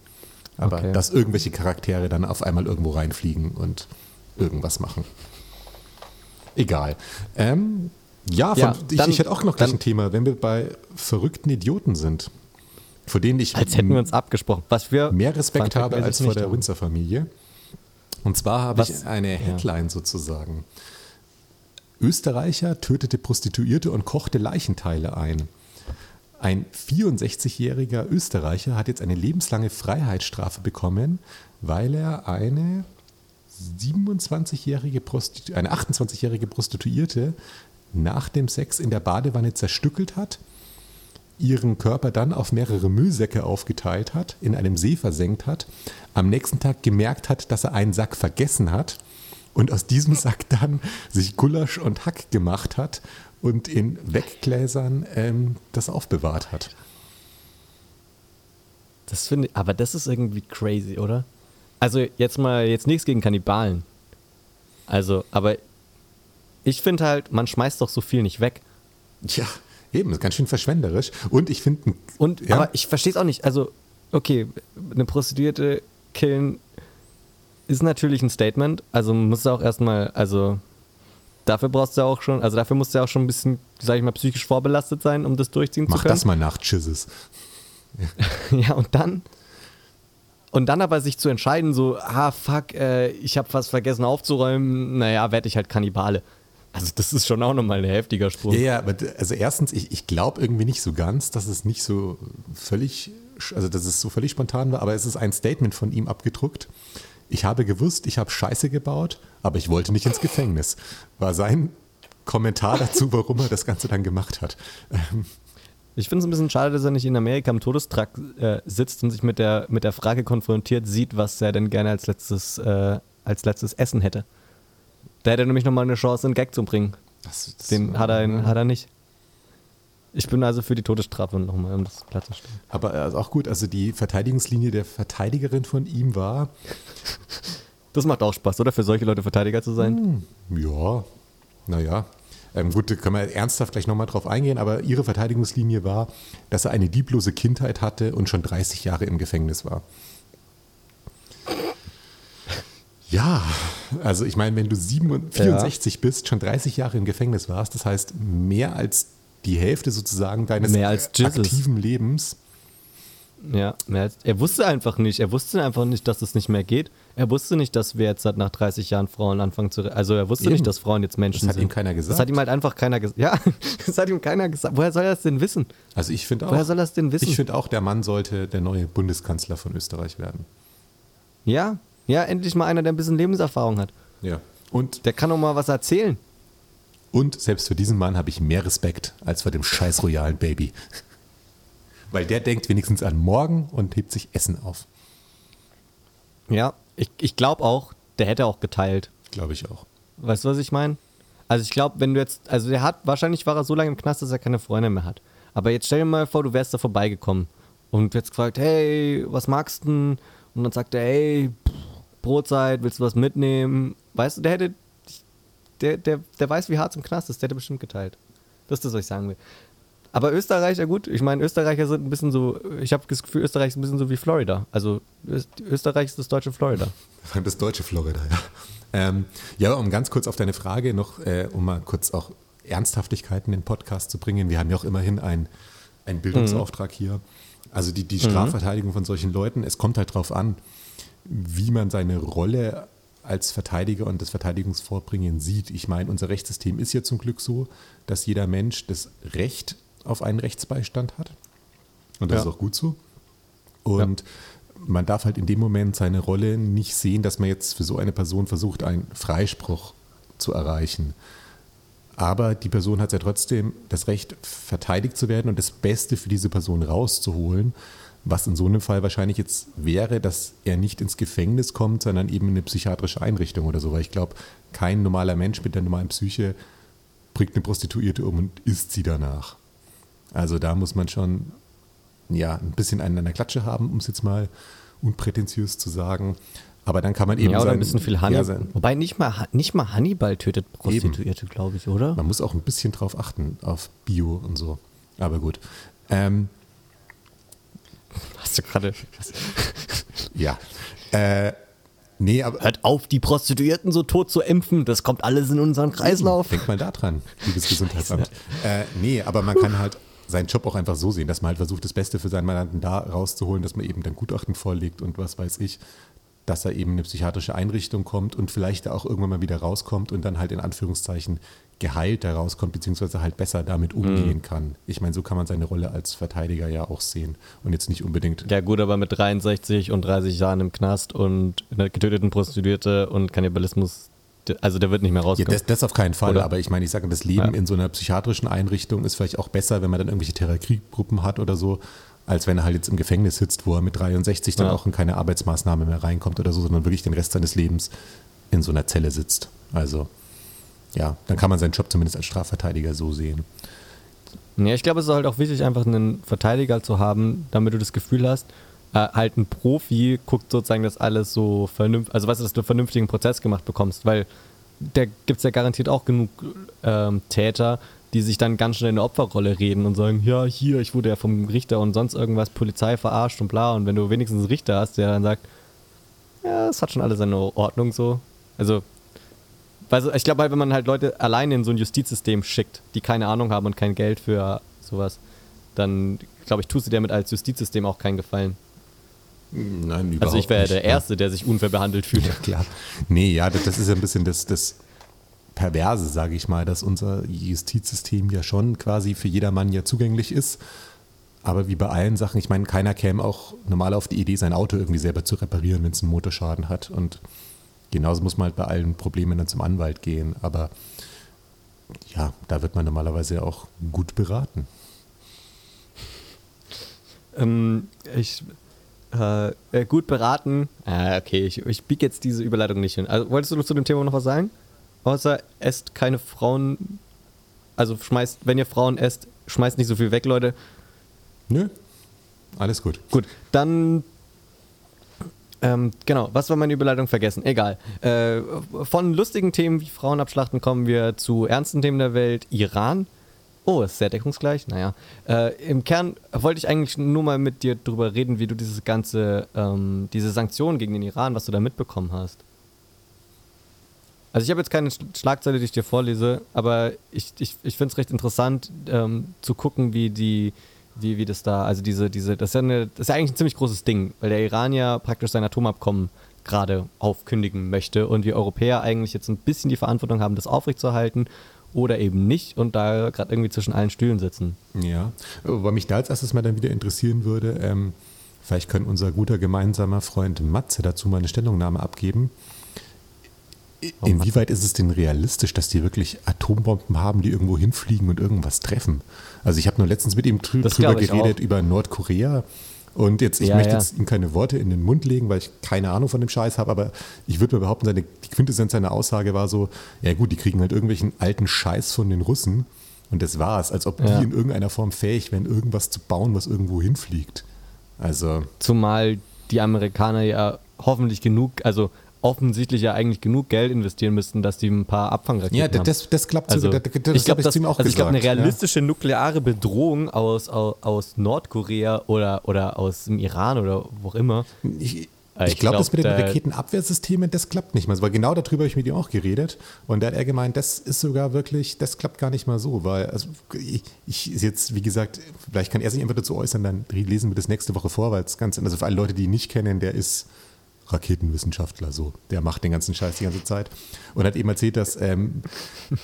Aber okay. dass irgendwelche Charaktere dann auf einmal irgendwo reinfliegen und irgendwas machen. Egal. Ähm, ja, von, ja ich, ich hätte auch noch gleich ein Thema, wenn wir bei verrückten Idioten sind vor denen ich als hätten wir uns abgesprochen, was wir mehr Respekt habe als vor der Winzer-Familie. Und zwar habe ich eine Headline ja. sozusagen. Österreicher tötete Prostituierte und kochte Leichenteile ein. Ein 64-jähriger Österreicher hat jetzt eine lebenslange Freiheitsstrafe bekommen, weil er eine 27-jährige eine 28-jährige Prostituierte nach dem Sex in der Badewanne zerstückelt hat ihren Körper dann auf mehrere Müllsäcke aufgeteilt hat, in einem See versenkt hat, am nächsten Tag gemerkt hat, dass er einen Sack vergessen hat und aus diesem Sack dann sich Gulasch und Hack gemacht hat und in Weggläsern ähm, das aufbewahrt hat. Das finde ich, aber das ist irgendwie crazy, oder? Also jetzt mal, jetzt nichts gegen Kannibalen. Also, aber ich finde halt, man schmeißt doch so viel nicht weg. Ja, Eben, ist ganz schön verschwenderisch. Und ich finde. Und, ja. aber ich verstehe es auch nicht. Also, okay, eine Prostituierte killen ist natürlich ein Statement. Also muss auch erstmal, also dafür brauchst du auch schon, also dafür musst du ja auch schon ein bisschen, sag ich mal, psychisch vorbelastet sein, um das durchziehen Mach zu können. Mach das mal nach Chizzes. Ja, ja und dann und dann aber sich zu entscheiden, so, ah, fuck, äh, ich habe was vergessen aufzuräumen, naja, werde ich halt Kannibale. Also das ist schon auch nochmal ein heftiger Sprung. Ja, ja, aber also erstens, ich, ich glaube irgendwie nicht so ganz, dass es nicht so völlig, also dass es so völlig spontan war, aber es ist ein Statement von ihm abgedruckt. Ich habe gewusst, ich habe Scheiße gebaut, aber ich wollte nicht ins Gefängnis. War sein Kommentar dazu, warum er das Ganze dann gemacht hat. Ähm, ich finde es ein bisschen schade, dass er nicht in Amerika im Todestrakt äh, sitzt und sich mit der, mit der Frage konfrontiert sieht, was er denn gerne als letztes, äh, als letztes Essen hätte. Da hätte er nämlich nochmal eine Chance, einen Gag zu bringen. Das, das Den hat er, hat er nicht. Ich bin also für die Todesstrafe nochmal, um das klarzustellen. Aber also auch gut, also die Verteidigungslinie der Verteidigerin von ihm war. Das macht auch Spaß, oder? Für solche Leute Verteidiger zu sein? Hm, ja, naja. Ähm, gut, da können wir ernsthaft gleich nochmal drauf eingehen, aber ihre Verteidigungslinie war, dass er eine lieblose Kindheit hatte und schon 30 Jahre im Gefängnis war. Ja, also ich meine, wenn du 64 ja. bist, schon 30 Jahre im Gefängnis warst, das heißt mehr als die Hälfte sozusagen deines aktiven Lebens. Ja, als, er wusste einfach nicht, er wusste einfach nicht, dass es nicht mehr geht. Er wusste nicht, dass wir jetzt nach 30 Jahren Frauen anfangen zu. Also er wusste Eben. nicht, dass Frauen jetzt Menschen sind. Das hat sind. ihm keiner gesagt. Das hat ihm halt einfach keiner gesagt. Ja, das hat ihm keiner gesagt. Woher soll er das denn wissen? Also ich finde auch. Woher soll er das denn wissen? Ich finde auch, der Mann sollte der neue Bundeskanzler von Österreich werden. Ja, ja, endlich mal einer, der ein bisschen Lebenserfahrung hat. Ja. Und der kann auch mal was erzählen. Und selbst für diesen Mann habe ich mehr Respekt als vor dem scheiß royalen Baby. Weil der denkt wenigstens an morgen und hebt sich Essen auf. Ja, ich, ich glaube auch, der hätte auch geteilt. Glaube ich auch. Weißt du, was ich meine? Also ich glaube, wenn du jetzt, also der hat, wahrscheinlich war er so lange im Knast, dass er keine Freunde mehr hat. Aber jetzt stell dir mal vor, du wärst da vorbeigekommen und jetzt gefragt, hey, was magst du denn? Und dann sagt er, hey, Brotzeit, willst du was mitnehmen? Weißt du, der hätte, der, der, der weiß, wie hart es im Knast ist, der hätte bestimmt geteilt. Das ist das, was ich sagen will. Aber Österreicher, gut, ich meine, Österreicher sind ein bisschen so, ich habe das Gefühl, Österreich ist ein bisschen so wie Florida. Also Österreich ist das deutsche Florida. Das deutsche Florida, ja. Ähm, ja, um ganz kurz auf deine Frage noch, äh, um mal kurz auch Ernsthaftigkeiten in den Podcast zu bringen. Wir haben ja auch immerhin einen Bildungsauftrag mhm. hier. Also die, die Strafverteidigung mhm. von solchen Leuten, es kommt halt drauf an, wie man seine Rolle als Verteidiger und das Verteidigungsvorbringen sieht. Ich meine, unser Rechtssystem ist ja zum Glück so, dass jeder Mensch das Recht auf einen Rechtsbeistand hat. Und das ja. ist auch gut so. Und ja. man darf halt in dem Moment seine Rolle nicht sehen, dass man jetzt für so eine Person versucht, einen Freispruch zu erreichen. Aber die Person hat ja trotzdem das Recht, verteidigt zu werden und das Beste für diese Person rauszuholen. Was in so einem Fall wahrscheinlich jetzt wäre, dass er nicht ins Gefängnis kommt, sondern eben in eine psychiatrische Einrichtung oder so. Weil ich glaube, kein normaler Mensch mit der normalen Psyche bringt eine Prostituierte um und isst sie danach. Also da muss man schon ja, ein bisschen einen an der Klatsche haben, um es jetzt mal unprätentiös zu sagen. Aber dann kann man eben. Ja, oder sein, ein bisschen viel Hannibal. Ja, Wobei nicht mal, nicht mal Hannibal tötet Prostituierte, glaube ich, oder? Man muss auch ein bisschen drauf achten, auf Bio und so. Aber gut. Ähm, Hast du gerade. ja. Äh, nee, aber. Hört auf, die Prostituierten so tot zu impfen. Das kommt alles in unseren Kreislauf. Denk mal da dran, liebes Gesundheitsamt. Äh, nee, aber man kann halt seinen Job auch einfach so sehen, dass man halt versucht, das Beste für seinen Mandanten da rauszuholen, dass man eben dann Gutachten vorlegt und was weiß ich dass er eben in eine psychiatrische Einrichtung kommt und vielleicht auch irgendwann mal wieder rauskommt und dann halt in Anführungszeichen geheilt herauskommt, beziehungsweise halt besser damit umgehen mhm. kann. Ich meine, so kann man seine Rolle als Verteidiger ja auch sehen und jetzt nicht unbedingt. Ja, gut, aber mit 63 und 30 Jahren im Knast und einer getöteten Prostituierte und Kannibalismus, also der wird nicht mehr rauskommen. Ja, das, das auf keinen Fall, Oder? aber ich meine, ich sage, das Leben ja. in so einer psychiatrischen Einrichtung ist vielleicht auch besser, wenn man dann irgendwelche Therapiegruppen hat oder so, als wenn er halt jetzt im Gefängnis sitzt, wo er mit 63 dann ja. auch in keine Arbeitsmaßnahme mehr reinkommt oder so, sondern wirklich den Rest seines Lebens in so einer Zelle sitzt. Also ja, dann kann man seinen Job zumindest als Strafverteidiger so sehen. Ja, ich glaube, es ist halt auch wichtig, einfach einen Verteidiger zu haben, damit du das Gefühl hast, äh, halt ein Profi guckt sozusagen, dass alles so vernünftig, also weißt du, dass du einen vernünftigen Prozess gemacht bekommst, weil da gibt es ja garantiert auch genug ähm, Täter, die sich dann ganz schnell in eine Opferrolle reden und sagen, ja, hier, ich wurde ja vom Richter und sonst irgendwas, Polizei verarscht und bla. Und wenn du wenigstens einen Richter hast, der dann sagt, ja, es hat schon alles seine Ordnung so. Also, weil ich glaube halt, wenn man halt Leute alleine in so ein Justizsystem schickt, die keine Ahnung haben und kein Geld für sowas, dann glaube ich, tust du damit als Justizsystem auch keinen Gefallen. Nein, überhaupt Also ich wäre ja der Erste, der sich unfair behandelt fühlt. Ja, klar. Nee, ja, das, das ist ein bisschen das, das Perverse, sage ich mal, dass unser Justizsystem ja schon quasi für jedermann ja zugänglich ist. Aber wie bei allen Sachen, ich meine, keiner käme auch normal auf die Idee, sein Auto irgendwie selber zu reparieren, wenn es einen Motorschaden hat. Und genauso muss man halt bei allen Problemen dann zum Anwalt gehen. Aber ja, da wird man normalerweise auch gut beraten. Ähm, ich äh, äh gut beraten. Ah, okay, ich, ich biege jetzt diese Überleitung nicht hin. Also wolltest du zu dem Thema noch was sagen? Außer esst keine Frauen. Also schmeißt, wenn ihr Frauen esst, schmeißt nicht so viel weg, Leute. Nö. Alles gut. Gut, dann. Ähm, genau, was war meine Überleitung vergessen? Egal. Äh, von lustigen Themen wie Frauenabschlachten kommen wir zu ernsten Themen der Welt. Iran. Oh, ist sehr deckungsgleich. Naja. Äh, Im Kern wollte ich eigentlich nur mal mit dir drüber reden, wie du dieses ganze, ähm, diese Sanktionen gegen den Iran, was du da mitbekommen hast. Also ich habe jetzt keine Schlagzeile, die ich dir vorlese, aber ich, ich, ich finde es recht interessant ähm, zu gucken, wie die, wie, wie das da, also diese, diese, das ist, ja eine, das ist ja eigentlich ein ziemlich großes Ding, weil der Iran ja praktisch sein Atomabkommen gerade aufkündigen möchte und wir Europäer eigentlich jetzt ein bisschen die Verantwortung haben, das aufrechtzuerhalten oder eben nicht und da gerade irgendwie zwischen allen Stühlen sitzen. Ja, aber mich da als erstes mal dann wieder interessieren würde, ähm, vielleicht könnte unser guter gemeinsamer Freund Matze dazu mal eine Stellungnahme abgeben. Inwieweit ist es denn realistisch, dass die wirklich Atombomben haben, die irgendwo hinfliegen und irgendwas treffen? Also ich habe nur letztens mit ihm drü drüber geredet, auch. über Nordkorea. Und jetzt, ich ja, möchte ja. jetzt ihm keine Worte in den Mund legen, weil ich keine Ahnung von dem Scheiß habe, aber ich würde mir behaupten, seine, die Quintessenz seiner Aussage war so, ja gut, die kriegen halt irgendwelchen alten Scheiß von den Russen und das war's, als ob ja. die in irgendeiner Form fähig wären, irgendwas zu bauen, was irgendwo hinfliegt. Also. Zumal die Amerikaner ja hoffentlich genug, also offensichtlich ja eigentlich genug Geld investieren müssten, dass die ein paar Abfangraketen ja, haben. das, das klappt also, so. Das, das ich glaube, also ich glaube, eine realistische ja. nukleare Bedrohung aus, aus, aus, Nordkorea oder, oder aus dem Iran oder wo auch immer. Ich, äh, ich, ich glaube, glaub, das mit den Raketenabwehrsystemen, das klappt nicht mal. Weil genau darüber habe ich mit ihm auch geredet. Und da hat er gemeint, das ist sogar wirklich, das klappt gar nicht mal so. Weil, also ich, ich jetzt, wie gesagt, vielleicht kann er sich einfach dazu äußern, dann lesen wir das nächste Woche vor, weil es ganz, also für alle Leute, die ihn nicht kennen, der ist Raketenwissenschaftler, so. Der macht den ganzen Scheiß die ganze Zeit. Und hat eben erzählt, dass ähm,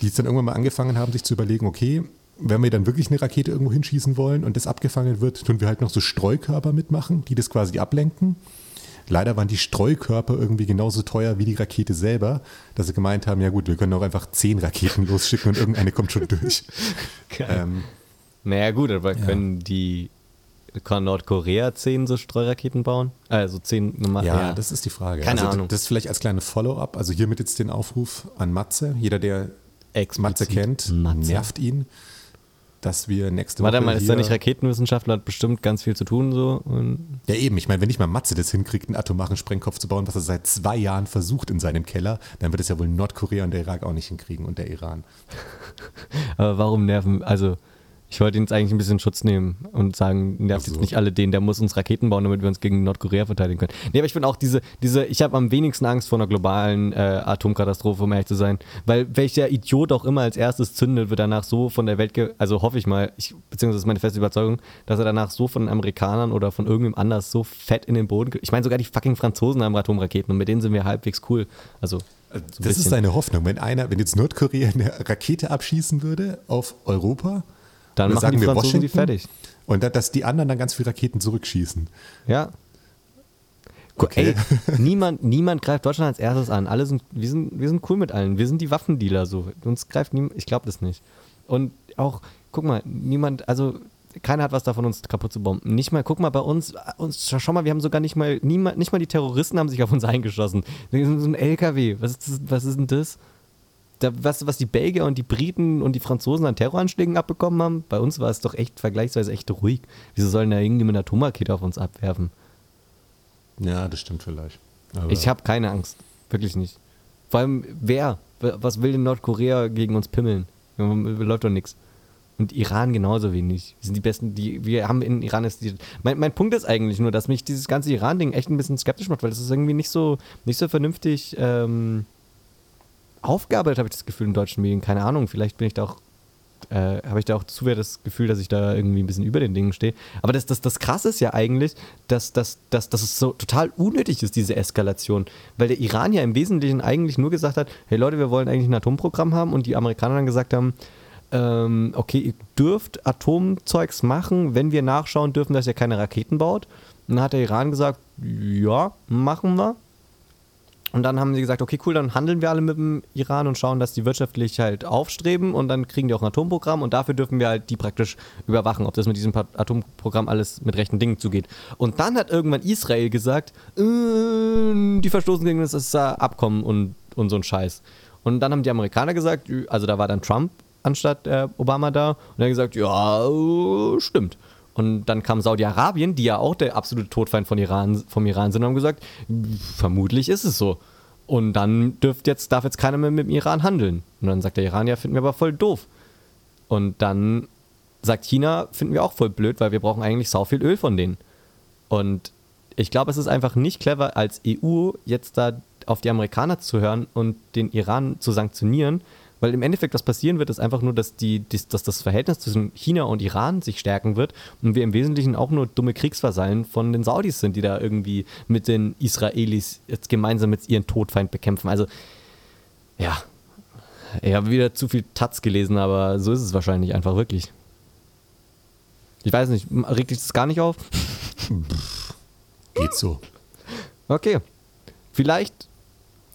die jetzt dann irgendwann mal angefangen haben, sich zu überlegen, okay, wenn wir dann wirklich eine Rakete irgendwo hinschießen wollen und das abgefangen wird, tun wir halt noch so Streukörper mitmachen, die das quasi ablenken. Leider waren die Streukörper irgendwie genauso teuer wie die Rakete selber, dass sie gemeint haben, ja gut, wir können auch einfach zehn Raketen losschicken und irgendeine kommt schon durch. Ähm, naja gut, aber ja. können die kann Nordkorea zehn so Streuraketen bauen? Also zehn normal. Ja, ja, das ist die Frage. Keine also, Ahnung. Das ist vielleicht als kleine Follow-up. Also hiermit jetzt den Aufruf an Matze. Jeder, der Explizit Matze kennt, Matze. nervt ihn, dass wir nächste Woche. Warte mal, ist da nicht Raketenwissenschaftler, hat bestimmt ganz viel zu tun so. Ja, eben. Ich meine, wenn nicht mal Matze das hinkriegt, einen atomaren Sprengkopf zu bauen, was er seit zwei Jahren versucht in seinem Keller, dann wird es ja wohl Nordkorea und der Irak auch nicht hinkriegen und der Iran. Aber warum nerven? Also ich wollte ihn jetzt eigentlich ein bisschen Schutz nehmen und sagen, nervt so. jetzt nicht alle den, der muss uns Raketen bauen, damit wir uns gegen Nordkorea verteidigen können. Nee, aber ich finde auch diese, diese, ich habe am wenigsten Angst vor einer globalen äh, Atomkatastrophe, um ehrlich zu sein. Weil welcher Idiot auch immer als erstes zündet, wird danach so von der Welt, ge also hoffe ich mal, ich, beziehungsweise ist meine feste Überzeugung, dass er danach so von den Amerikanern oder von irgendwem anders so fett in den Boden, ich meine sogar die fucking Franzosen haben Atomraketen und mit denen sind wir halbwegs cool. Also so das ist seine Hoffnung. Wenn einer, wenn jetzt Nordkorea eine Rakete abschießen würde auf Europa, dann machen sagen die Franzosen die fertig. Und dass die anderen dann ganz viele Raketen zurückschießen. Ja. Okay. Ey, niemand, niemand greift Deutschland als erstes an. Alle sind, wir sind, wir sind cool mit allen. Wir sind die Waffendealer so. Uns greift niemand, ich glaube das nicht. Und auch, guck mal, niemand, also keiner hat was davon, uns kaputt zu bomben. Nicht mal, guck mal, bei uns, uns schau mal, wir haben sogar nicht mal, niemand, nicht mal die Terroristen haben sich auf uns eingeschossen. Wir sind so ein LKW. Was ist, das, was ist denn das? Da, was, was die Belgier und die Briten und die Franzosen an Terroranschlägen abbekommen haben, bei uns war es doch echt vergleichsweise echt ruhig. Wieso sollen da irgendwie eine Atomrakete auf uns abwerfen? Ja, das stimmt vielleicht. Aber ich habe keine Angst. Wirklich nicht. Vor allem, wer? Was will denn Nordkorea gegen uns pimmeln? Läuft doch nichts. Und Iran genauso wenig. Wir sind die Besten, die wir haben in Iran. Ist die, mein, mein Punkt ist eigentlich nur, dass mich dieses ganze Iran-Ding echt ein bisschen skeptisch macht, weil das ist irgendwie nicht so, nicht so vernünftig. Ähm, aufgearbeitet, habe ich das Gefühl, in deutschen Medien. Keine Ahnung, vielleicht bin ich da auch äh, habe ich da auch zu sehr das Gefühl, dass ich da irgendwie ein bisschen über den Dingen stehe. Aber das, das, das Krasse ist ja eigentlich, dass, dass, dass, dass es so total unnötig ist, diese Eskalation. Weil der Iran ja im Wesentlichen eigentlich nur gesagt hat, hey Leute, wir wollen eigentlich ein Atomprogramm haben und die Amerikaner dann gesagt haben, ähm, okay, ihr dürft Atomzeugs machen, wenn wir nachschauen dürfen, dass ihr keine Raketen baut. Und dann hat der Iran gesagt, ja, machen wir. Und dann haben sie gesagt, okay, cool, dann handeln wir alle mit dem Iran und schauen, dass die wirtschaftlich halt aufstreben und dann kriegen die auch ein Atomprogramm und dafür dürfen wir halt die praktisch überwachen, ob das mit diesem Atomprogramm alles mit rechten Dingen zugeht. Und dann hat irgendwann Israel gesagt, äh, die verstoßen gegen das Abkommen und, und so ein Scheiß. Und dann haben die Amerikaner gesagt, also da war dann Trump anstatt äh, Obama da und er hat gesagt, ja, stimmt. Und dann kam Saudi-Arabien, die ja auch der absolute Todfeind von Iran, vom Iran sind, und haben gesagt, vermutlich ist es so. Und dann dürft jetzt, darf jetzt keiner mehr mit dem Iran handeln. Und dann sagt der Iran, ja, finden wir aber voll doof. Und dann sagt China, finden wir auch voll blöd, weil wir brauchen eigentlich sau viel Öl von denen. Und ich glaube, es ist einfach nicht clever, als EU jetzt da auf die Amerikaner zu hören und den Iran zu sanktionieren, weil im Endeffekt, was passieren wird, ist einfach nur, dass, die, dass das Verhältnis zwischen China und Iran sich stärken wird und wir im Wesentlichen auch nur dumme Kriegsvasallen von den Saudis sind, die da irgendwie mit den Israelis jetzt gemeinsam mit ihren Todfeind bekämpfen. Also, ja. Ich habe wieder zu viel Taz gelesen, aber so ist es wahrscheinlich einfach wirklich. Ich weiß nicht, regt dich das gar nicht auf? Geht so. Okay. Vielleicht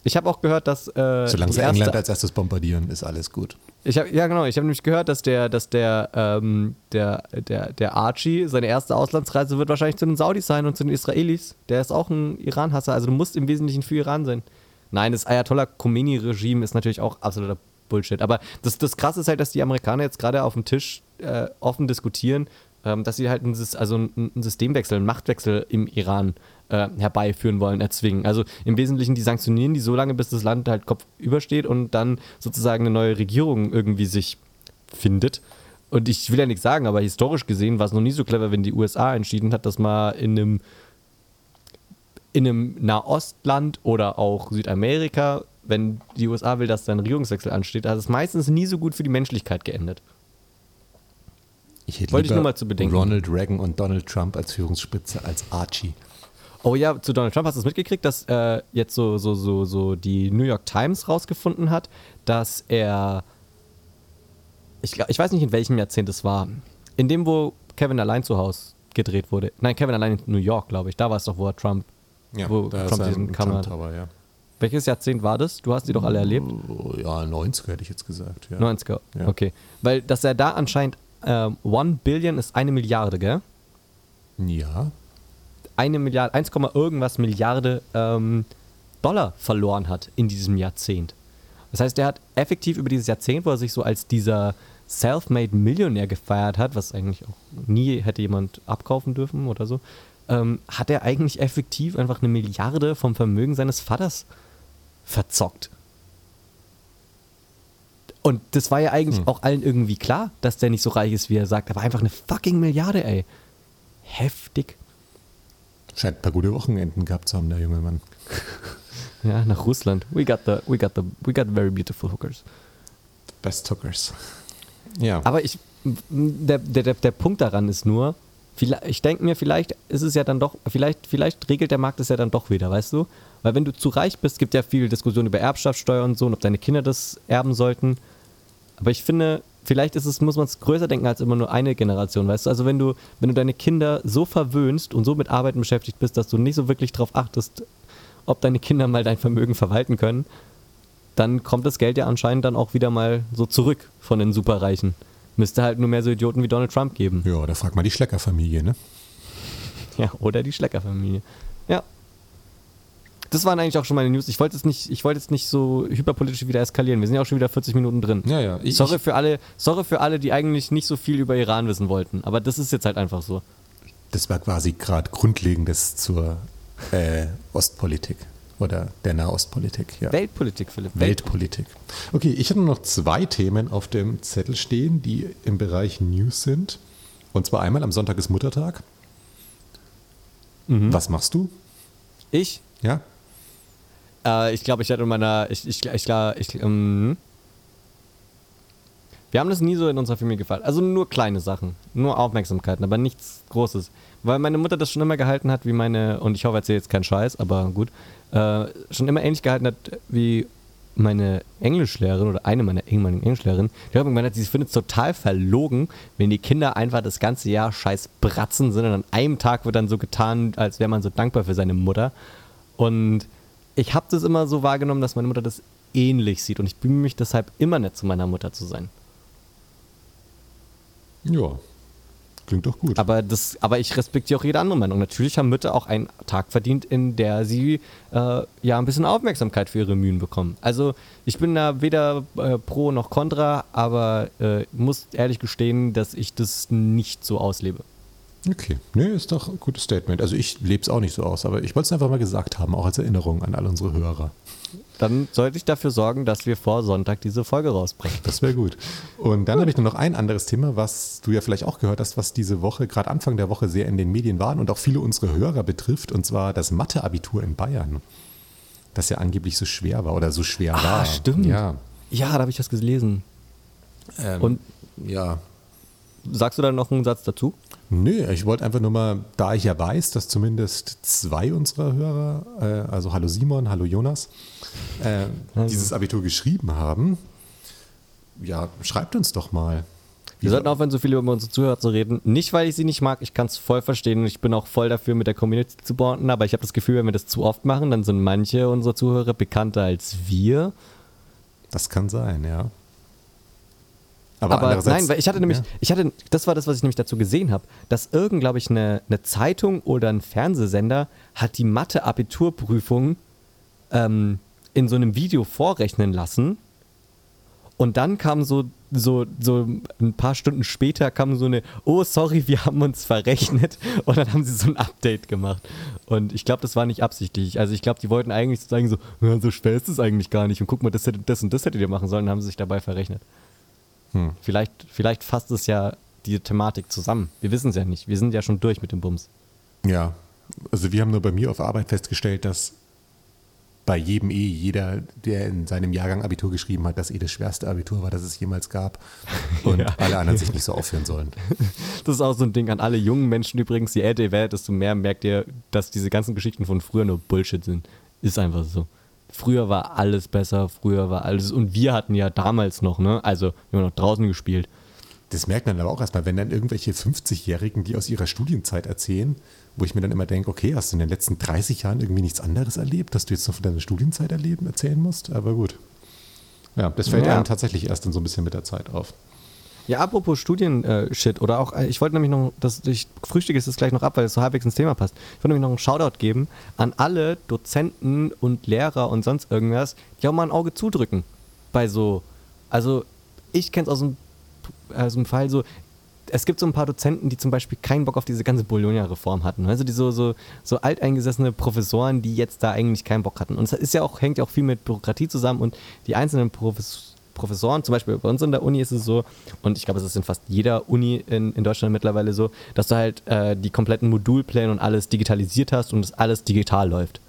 ich habe auch gehört, dass. Äh, Solange sie England als erstes bombardieren, ist alles gut. Ich hab, ja, genau. Ich habe nämlich gehört, dass der, dass der, ähm, der, der, der Archie, seine erste Auslandsreise wird wahrscheinlich zu den Saudis sein und zu den Israelis. Der ist auch ein Iran-Hasser. Also du musst im Wesentlichen für Iran sein. Nein, das Ayatollah Khomeini-Regime ist natürlich auch absoluter Bullshit. Aber das, das Krasse ist halt, dass die Amerikaner jetzt gerade auf dem Tisch äh, offen diskutieren, ähm, dass sie halt ein, also ein Systemwechsel, einen Machtwechsel im Iran äh, herbeiführen wollen, erzwingen. Also im Wesentlichen, die sanktionieren die so lange, bis das Land halt kopfüber steht und dann sozusagen eine neue Regierung irgendwie sich findet. Und ich will ja nichts sagen, aber historisch gesehen war es noch nie so clever, wenn die USA entschieden hat, dass man in einem, in einem Nahostland oder auch Südamerika, wenn die USA will, dass da ein Regierungswechsel ansteht, hat es meistens nie so gut für die Menschlichkeit geendet. Ich hätte Wollte ich nur mal zu bedenken. Ronald Reagan und Donald Trump als Führungsspitze als Archie. Oh ja, zu Donald Trump hast du es mitgekriegt, dass äh, jetzt so, so, so, so die New York Times rausgefunden hat, dass er. Ich, ich weiß nicht, in welchem Jahrzehnt es war. In dem, wo Kevin allein zu Hause gedreht wurde. Nein, Kevin allein in New York, glaube ich. Da war es doch, wo er Trump. Ja, wo da Trump diesen Kamera. Tower, ja. Welches Jahrzehnt war das? Du hast die doch alle erlebt? Ja, 90er hätte ich jetzt gesagt. Ja. 90er, ja. okay. Weil, dass er da anscheinend ähm, One Billion ist eine Milliarde, gell? Ja eine Milliarde, 1, irgendwas Milliarde ähm, Dollar verloren hat in diesem Jahrzehnt. Das heißt, er hat effektiv über dieses Jahrzehnt, wo er sich so als dieser self-made Millionär gefeiert hat, was eigentlich auch nie hätte jemand abkaufen dürfen oder so, ähm, hat er eigentlich effektiv einfach eine Milliarde vom Vermögen seines Vaters verzockt. Und das war ja eigentlich hm. auch allen irgendwie klar, dass der nicht so reich ist, wie er sagt, aber einfach eine fucking Milliarde, ey. Heftig. Scheint ein paar gute Wochenenden gehabt zu haben, der junge Mann. ja, nach Russland. We got the, we got the, we got very beautiful hookers. The best hookers. Ja. Aber ich, der, der, der Punkt daran ist nur, ich denke mir, vielleicht ist es ja dann doch, vielleicht, vielleicht regelt der Markt es ja dann doch wieder, weißt du? Weil wenn du zu reich bist, gibt ja viel Diskussion über Erbschaftssteuer und so und ob deine Kinder das erben sollten. Aber ich finde, vielleicht ist es, muss man es größer denken als immer nur eine Generation, weißt du? Also wenn du, wenn du deine Kinder so verwöhnst und so mit Arbeiten beschäftigt bist, dass du nicht so wirklich darauf achtest, ob deine Kinder mal dein Vermögen verwalten können, dann kommt das Geld ja anscheinend dann auch wieder mal so zurück von den Superreichen. Müsste halt nur mehr so Idioten wie Donald Trump geben. Ja, da frag mal die Schlecker-Familie, ne? Ja, oder die Schlecker-Familie. Ja, das waren eigentlich auch schon meine News. Ich wollte jetzt nicht, ich wollte jetzt nicht so hyperpolitisch wieder eskalieren. Wir sind ja auch schon wieder 40 Minuten drin. Ja, ja. Ich, sorry für alle, sorry für alle, die eigentlich nicht so viel über Iran wissen wollten. Aber das ist jetzt halt einfach so. Das war quasi gerade Grundlegendes zur äh, Ostpolitik oder der Nahostpolitik. Ja. Weltpolitik, Philipp. Weltpolitik. Okay, ich habe noch zwei Themen auf dem Zettel stehen, die im Bereich News sind. Und zwar einmal am Sonntag ist Muttertag. Mhm. Was machst du? Ich? Ja. Äh, ich glaube, ich werde in meiner. Ich, ich, ich, ich, ähm, Wir haben das nie so in unserer Familie gefallen. Also nur kleine Sachen, nur Aufmerksamkeiten, aber nichts Großes. Weil meine Mutter das schon immer gehalten hat, wie meine, und ich hoffe, erzähle jetzt keinen Scheiß, aber gut, äh, schon immer ähnlich gehalten hat, wie meine Englischlehrerin oder eine meiner ehemaligen Englischlehrerinnen, die hat gemeint, sie findet es total verlogen, wenn die Kinder einfach das ganze Jahr scheiß Bratzen sind und an einem Tag wird dann so getan, als wäre man so dankbar für seine Mutter. Und ich habe das immer so wahrgenommen, dass meine Mutter das ähnlich sieht und ich bemühe mich deshalb immer nett zu meiner Mutter zu sein. Ja, klingt doch gut. Aber, das, aber ich respektiere auch jede andere Meinung. Natürlich haben Mütter auch einen Tag verdient, in der sie äh, ja ein bisschen Aufmerksamkeit für ihre Mühen bekommen. Also ich bin da weder äh, pro noch contra, aber äh, muss ehrlich gestehen, dass ich das nicht so auslebe. Okay, nee, ist doch ein gutes Statement. Also ich lebe es auch nicht so aus, aber ich wollte es einfach mal gesagt haben, auch als Erinnerung an all unsere Hörer. Dann sollte ich dafür sorgen, dass wir vor Sonntag diese Folge rausbringen. Das wäre gut. Und dann habe ich nur noch ein anderes Thema, was du ja vielleicht auch gehört hast, was diese Woche, gerade Anfang der Woche, sehr in den Medien war und auch viele unserer Hörer betrifft, und zwar das Mathe-Abitur in Bayern. Das ja angeblich so schwer war oder so schwer ah, war. Ah, stimmt. Ja, ja da habe ich das gelesen. Ähm, und ja. Sagst du da noch einen Satz dazu? Nö, ich wollte einfach nur mal, da ich ja weiß, dass zumindest zwei unserer Hörer, äh, also hallo Simon, hallo Jonas, äh, dieses Abitur geschrieben haben, ja, schreibt uns doch mal. Wir sollten aufhören, so viel über unsere Zuhörer zu reden. Nicht, weil ich sie nicht mag, ich kann es voll verstehen und ich bin auch voll dafür, mit der Community zu bonden, aber ich habe das Gefühl, wenn wir das zu oft machen, dann sind manche unserer Zuhörer bekannter als wir. Das kann sein, ja. Aber, aber nein, weil ich hatte nämlich, ja. ich hatte, das war das, was ich nämlich dazu gesehen habe, dass irgend, glaube ich, eine, eine Zeitung oder ein Fernsehsender hat die Mathe-Abiturprüfung ähm, in so einem Video vorrechnen lassen. Und dann kam so, so, so ein paar Stunden später kam so eine, oh sorry, wir haben uns verrechnet. Und dann haben sie so ein Update gemacht. Und ich glaube, das war nicht absichtlich. Also ich glaube, die wollten eigentlich sagen so, so schwer ist es eigentlich gar nicht. Und guck mal, das, hätte, das und das hättet ihr machen sollen, dann haben sie sich dabei verrechnet. Hm. Vielleicht, vielleicht fasst es ja die Thematik zusammen. Wir wissen es ja nicht. Wir sind ja schon durch mit dem Bums. Ja, also wir haben nur bei mir auf Arbeit festgestellt, dass bei jedem eh jeder, der in seinem Jahrgang Abitur geschrieben hat, das eh das schwerste Abitur war, das es jemals gab. Und ja. alle anderen sich nicht so aufhören sollen. Das ist auch so ein Ding an alle jungen Menschen übrigens. Je älter ihr werdet, desto mehr merkt ihr, dass diese ganzen Geschichten von früher nur Bullshit sind. Ist einfach so früher war alles besser, früher war alles. Und wir hatten ja damals noch, ne? Also, wir haben noch draußen gespielt. Das merkt man aber auch erstmal, wenn dann irgendwelche 50-Jährigen, die aus ihrer Studienzeit erzählen, wo ich mir dann immer denke, okay, hast du in den letzten 30 Jahren irgendwie nichts anderes erlebt, dass du jetzt noch von deiner Studienzeit erleben, erzählen musst? Aber gut. Ja, das fällt ja. einem tatsächlich erst dann so ein bisschen mit der Zeit auf. Ja, apropos Studien-Shit, oder auch, äh, ich wollte nämlich noch, das, ich frühstücke es gleich noch ab, weil es so halbwegs ins Thema passt. Ich wollte nämlich noch einen Shoutout geben an alle Dozenten und Lehrer und sonst irgendwas, die auch mal ein Auge zudrücken. Bei so, also ich kenne es aus dem, aus dem Fall so, es gibt so ein paar Dozenten, die zum Beispiel keinen Bock auf diese ganze Bologna-Reform hatten. Also die so, so, so alteingesessene Professoren, die jetzt da eigentlich keinen Bock hatten. Und es ist ja auch, hängt ja auch viel mit Bürokratie zusammen und die einzelnen Professoren Professoren, zum Beispiel bei uns in der Uni ist es so, und ich glaube, es ist in fast jeder Uni in, in Deutschland mittlerweile so, dass du halt äh, die kompletten Modulpläne und alles digitalisiert hast und es alles digital läuft.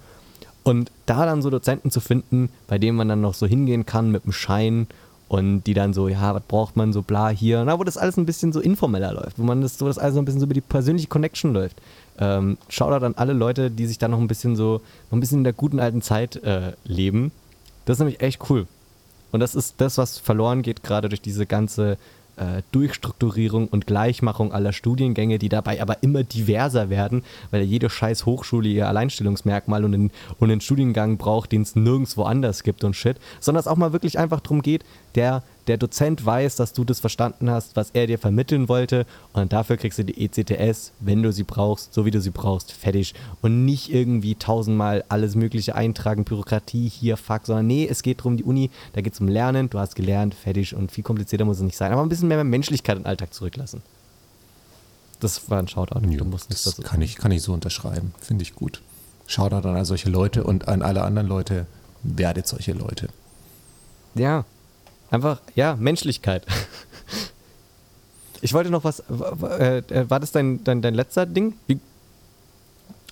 Und da dann so Dozenten zu finden, bei denen man dann noch so hingehen kann mit dem Schein und die dann so, ja, was braucht man so, bla, hier, na, wo das alles ein bisschen so informeller läuft, wo man das so, das alles so ein bisschen so über die persönliche Connection läuft. Ähm, Shoutout an alle Leute, die sich da noch ein bisschen so, noch ein bisschen in der guten alten Zeit äh, leben. Das ist nämlich echt cool. Und das ist das, was verloren geht, gerade durch diese ganze äh, Durchstrukturierung und Gleichmachung aller Studiengänge, die dabei aber immer diverser werden, weil jede scheiß Hochschule ihr Alleinstellungsmerkmal und einen, und einen Studiengang braucht, den es nirgendwo anders gibt und shit, sondern es auch mal wirklich einfach darum geht, der der Dozent weiß, dass du das verstanden hast, was er dir vermitteln wollte. Und dafür kriegst du die ECTS, wenn du sie brauchst, so wie du sie brauchst, fertig. Und nicht irgendwie tausendmal alles mögliche eintragen, Bürokratie hier, fuck, sondern nee, es geht darum, die Uni, da geht es um Lernen, du hast gelernt, fertig. Und viel komplizierter muss es nicht sein, aber ein bisschen mehr Menschlichkeit im Alltag zurücklassen. Das war ein Shoutout. Ja, das kann ich, kann ich so unterschreiben, finde ich gut. Shoutout an all solche Leute und an alle anderen Leute, werdet solche Leute. Ja, Einfach, ja, Menschlichkeit. Ich wollte noch was. Äh, war das dein, dein, dein letzter Ding? Wie?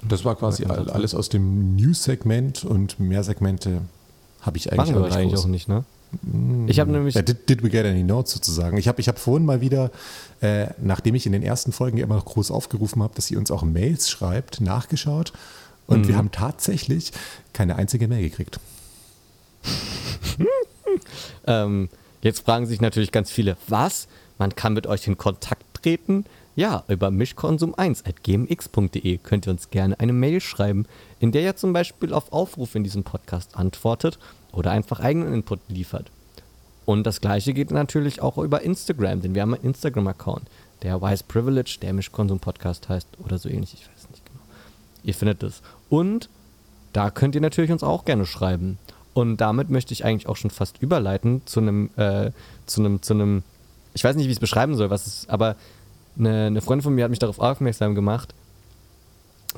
Das war quasi alles aus dem News-Segment und mehr Segmente habe ich eigentlich, Machen wir eigentlich auch nicht, ne? Ich habe nämlich. did, did, we get any notes sozusagen? Ich habe ich hab vorhin mal wieder, äh, nachdem ich in den ersten Folgen immer noch groß aufgerufen habe, dass sie uns auch Mails schreibt, nachgeschaut. Und mhm. wir haben tatsächlich keine einzige Mail gekriegt. ähm, jetzt fragen sich natürlich ganz viele, was? Man kann mit euch in Kontakt treten? Ja, über mischkonsum1.gmx.de könnt ihr uns gerne eine Mail schreiben, in der ihr zum Beispiel auf Aufruf in diesem Podcast antwortet oder einfach eigenen Input liefert. Und das gleiche geht natürlich auch über Instagram, denn wir haben einen Instagram-Account, der Wise Privilege, der Mischkonsum Podcast heißt oder so ähnlich, ich weiß nicht genau. Ihr findet es. Und da könnt ihr natürlich uns auch gerne schreiben. Und damit möchte ich eigentlich auch schon fast überleiten zu einem, äh, zu einem, zu einem, ich weiß nicht, wie ich es beschreiben soll, was es, aber eine, eine Freundin von mir hat mich darauf aufmerksam gemacht,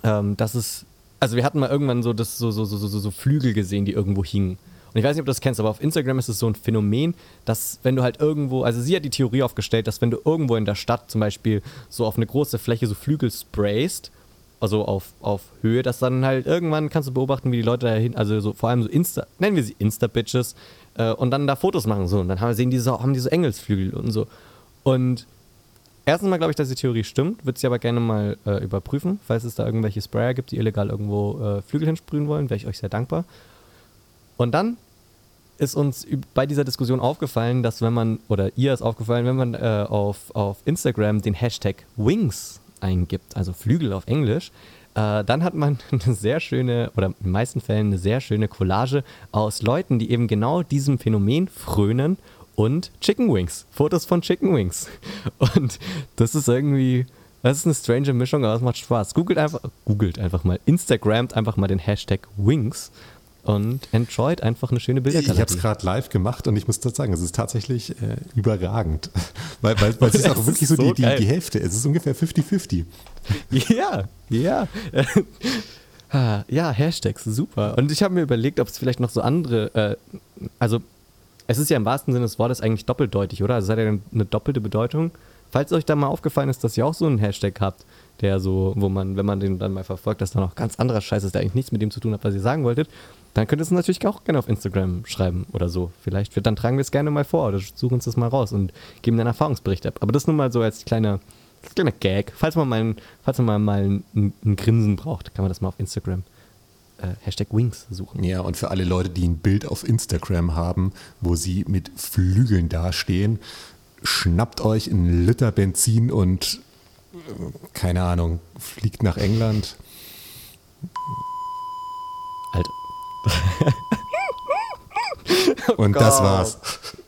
ähm, dass es, also wir hatten mal irgendwann so, das, so, so, so, so, so Flügel gesehen, die irgendwo hingen. Und ich weiß nicht, ob du das kennst, aber auf Instagram ist es so ein Phänomen, dass wenn du halt irgendwo, also sie hat die Theorie aufgestellt, dass wenn du irgendwo in der Stadt zum Beispiel so auf eine große Fläche so Flügel sprayst, also auf, auf Höhe, dass dann halt irgendwann kannst du beobachten, wie die Leute dahin, also so vor allem so Insta, nennen wir sie Insta-Bitches, äh, und dann da Fotos machen so. Und dann haben, sehen die so, haben die so Engelsflügel und so. Und Erstens mal glaube ich, dass die Theorie stimmt, würde sie aber gerne mal äh, überprüfen. Falls es da irgendwelche Sprayer gibt, die illegal irgendwo äh, Flügel hinsprühen wollen, wäre ich euch sehr dankbar. Und dann ist uns bei dieser Diskussion aufgefallen, dass wenn man, oder ihr ist aufgefallen, wenn man äh, auf, auf Instagram den Hashtag Wings eingibt, also Flügel auf Englisch, äh, dann hat man eine sehr schöne, oder in den meisten Fällen eine sehr schöne Collage aus Leuten, die eben genau diesem Phänomen frönen und Chicken Wings. Fotos von Chicken Wings. Und das ist irgendwie, das ist eine strange Mischung, aber es macht Spaß. Googelt einfach, googelt einfach mal, Instagramt einfach mal den Hashtag Wings und enjoyt einfach eine schöne Bildergalerie. Ich habe es gerade live gemacht und ich muss sagen, es ist tatsächlich äh, überragend. weil, weil, weil es ist auch wirklich so, so die, die, die, Hälfte. Es ist ungefähr 50-50. Ja, ja. ja, Hashtags, super. Und ich habe mir überlegt, ob es vielleicht noch so andere, äh, also es ist ja im wahrsten Sinne des Wortes eigentlich doppeldeutig, oder? Also es hat ja eine doppelte Bedeutung. Falls euch da mal aufgefallen ist, dass ihr auch so einen Hashtag habt, der so, wo man, wenn man den dann mal verfolgt, dass da noch ganz anderer Scheiß ist, der eigentlich nichts mit dem zu tun hat, was ihr sagen wolltet, dann könnt ihr es natürlich auch gerne auf Instagram schreiben oder so. Vielleicht wird, dann tragen wir es gerne mal vor oder suchen uns das mal raus und geben einen Erfahrungsbericht ab. Aber das nur mal so als kleiner, kleiner Gag. Falls man mal, falls man mal, mal ein, ein Grinsen braucht, kann man das mal auf Instagram äh, Hashtag Wings suchen. Ja, und für alle Leute, die ein Bild auf Instagram haben, wo sie mit Flügeln dastehen, schnappt euch einen Liter Benzin und äh, keine Ahnung, fliegt nach England. Alter. und oh das war's.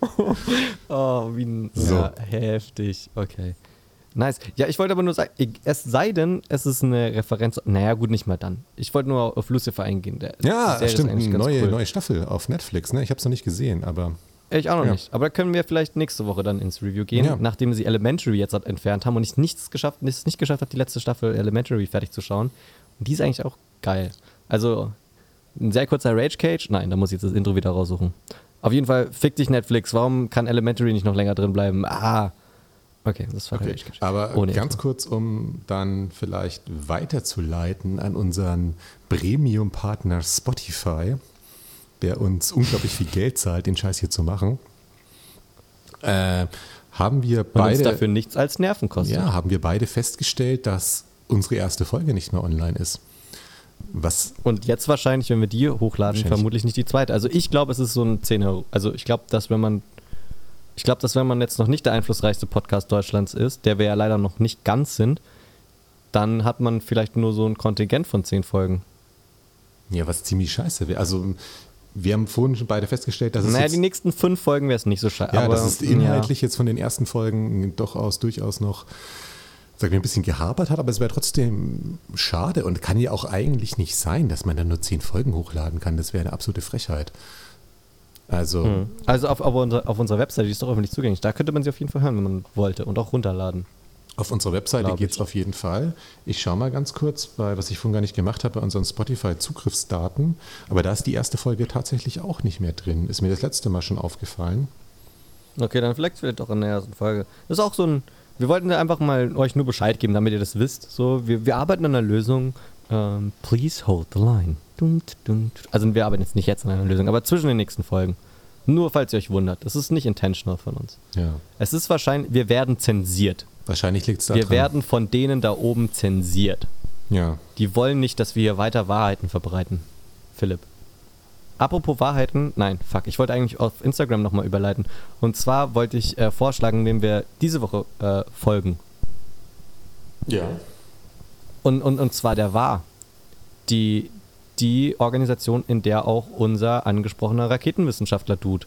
oh, wie ein, so. ja, heftig. Okay. Nice. Ja, ich wollte aber nur sagen, es sei denn, es ist eine Referenz. Naja, gut, nicht mal dann. Ich wollte nur auf Lucifer eingehen. Der, ja, stimmt. Eine neue, cool. neue Staffel auf Netflix. Ne? Ich habe es noch nicht gesehen, aber. Ich auch noch ja. nicht. Aber da können wir vielleicht nächste Woche dann ins Review gehen, ja. nachdem sie Elementary jetzt entfernt haben und ich nichts geschafft, nichts nicht geschafft habe, die letzte Staffel Elementary fertig zu schauen. Und die ist eigentlich auch geil. Also ein sehr kurzer Rage Cage. Nein, da muss ich jetzt das Intro wieder raussuchen. Auf jeden Fall, fick dich Netflix. Warum kann Elementary nicht noch länger drin bleiben? Ah. Okay, das war okay. Aber Ohne ganz Info. kurz, um dann vielleicht weiterzuleiten an unseren Premium-Partner Spotify, der uns unglaublich viel Geld zahlt, den Scheiß hier zu machen. Äh, haben wir beide. Und uns dafür nichts als Nerven kostet. Ja, haben wir beide festgestellt, dass unsere erste Folge nicht mehr online ist. Was und jetzt wahrscheinlich, wenn wir die hochladen, vermutlich nicht die zweite. Also ich glaube, es ist so ein 10 Euro. Also ich glaube, dass wenn man ich glaube, dass wenn man jetzt noch nicht der einflussreichste Podcast Deutschlands ist, der wir ja leider noch nicht ganz sind, dann hat man vielleicht nur so ein Kontingent von zehn Folgen. Ja, was ziemlich scheiße wäre. Also wir haben vorhin schon beide festgestellt, dass es. Naja, die nächsten fünf Folgen wäre es nicht so scheiße. Ja, aber, dass es inhaltlich ja. jetzt von den ersten Folgen durchaus, durchaus noch sag ich, ein bisschen gehapert hat, aber es wäre trotzdem schade und kann ja auch eigentlich nicht sein, dass man dann nur zehn Folgen hochladen kann. Das wäre eine absolute Frechheit. Also, hm. also auf, auf, unserer, auf unserer Webseite, die ist doch öffentlich zugänglich. Da könnte man sie auf jeden Fall hören, wenn man wollte und auch runterladen. Auf unserer Webseite geht es auf jeden Fall. Ich schaue mal ganz kurz, weil was ich vorhin gar nicht gemacht habe, bei unseren Spotify-Zugriffsdaten. Aber da ist die erste Folge tatsächlich auch nicht mehr drin. Ist mir das letzte Mal schon aufgefallen. Okay, dann vielleicht wird doch in der ersten Folge. Das ist auch so ein. Wir wollten einfach mal euch nur Bescheid geben, damit ihr das wisst. So, wir, wir arbeiten an einer Lösung. Um, ähm, please hold the line. Also wir arbeiten jetzt nicht jetzt an einer Lösung, aber zwischen den nächsten Folgen Nur falls ihr euch wundert. Das ist nicht intentional von uns. Ja. Es ist wahrscheinlich, wir werden zensiert. Wahrscheinlich liegt es da Wir dran. werden von denen da oben zensiert. Ja. Die wollen nicht, dass wir hier weiter Wahrheiten verbreiten. Philipp. Apropos Wahrheiten, nein, fuck, ich wollte eigentlich auf Instagram nochmal überleiten. Und zwar wollte ich äh, vorschlagen, wem wir diese Woche äh, folgen. Ja. Und, und, und zwar der war. Die, die Organisation, in der auch unser angesprochener Raketenwissenschaftler-Dude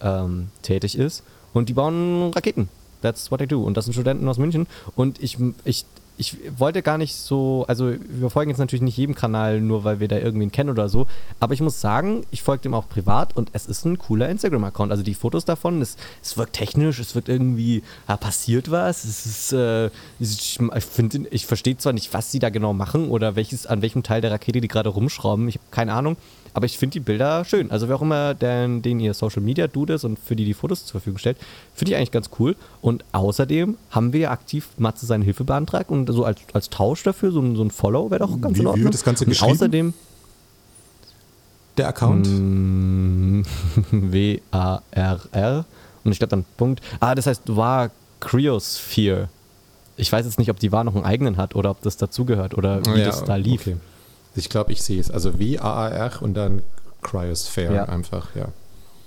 ähm, tätig ist. Und die bauen Raketen. That's what I do. Und das sind Studenten aus München. Und ich, ich ich wollte gar nicht so, also wir folgen jetzt natürlich nicht jedem Kanal, nur weil wir da irgendwen kennen oder so, aber ich muss sagen, ich folge dem auch privat und es ist ein cooler Instagram-Account. Also die Fotos davon, es, es wirkt technisch, es wirkt irgendwie, ja, passiert was, es ist, äh, ich, ich verstehe zwar nicht, was sie da genau machen oder welches, an welchem Teil der Rakete die gerade rumschrauben, ich habe keine Ahnung, aber ich finde die Bilder schön. Also wer auch immer den, den ihr Social Media Dude ist und für die die Fotos zur Verfügung stellt, finde ich eigentlich ganz cool. Und außerdem haben wir aktiv Matze seine Hilfe beantragt und so als, als Tausch dafür, so ein, so ein Follow wäre doch ganz wie, in Ordnung. Wie wird das Ganze geschrieben? außerdem der Account? Mm, W-A-R-R. Und ich glaube dann Punkt. Ah, das heißt war Cryosphere. Ich weiß jetzt nicht, ob die war noch einen eigenen hat oder ob das dazugehört oder wie ja, das da lief. Okay. Ich glaube, ich sehe es. Also W-A-A-R und dann Cryosphere ja. einfach, ja.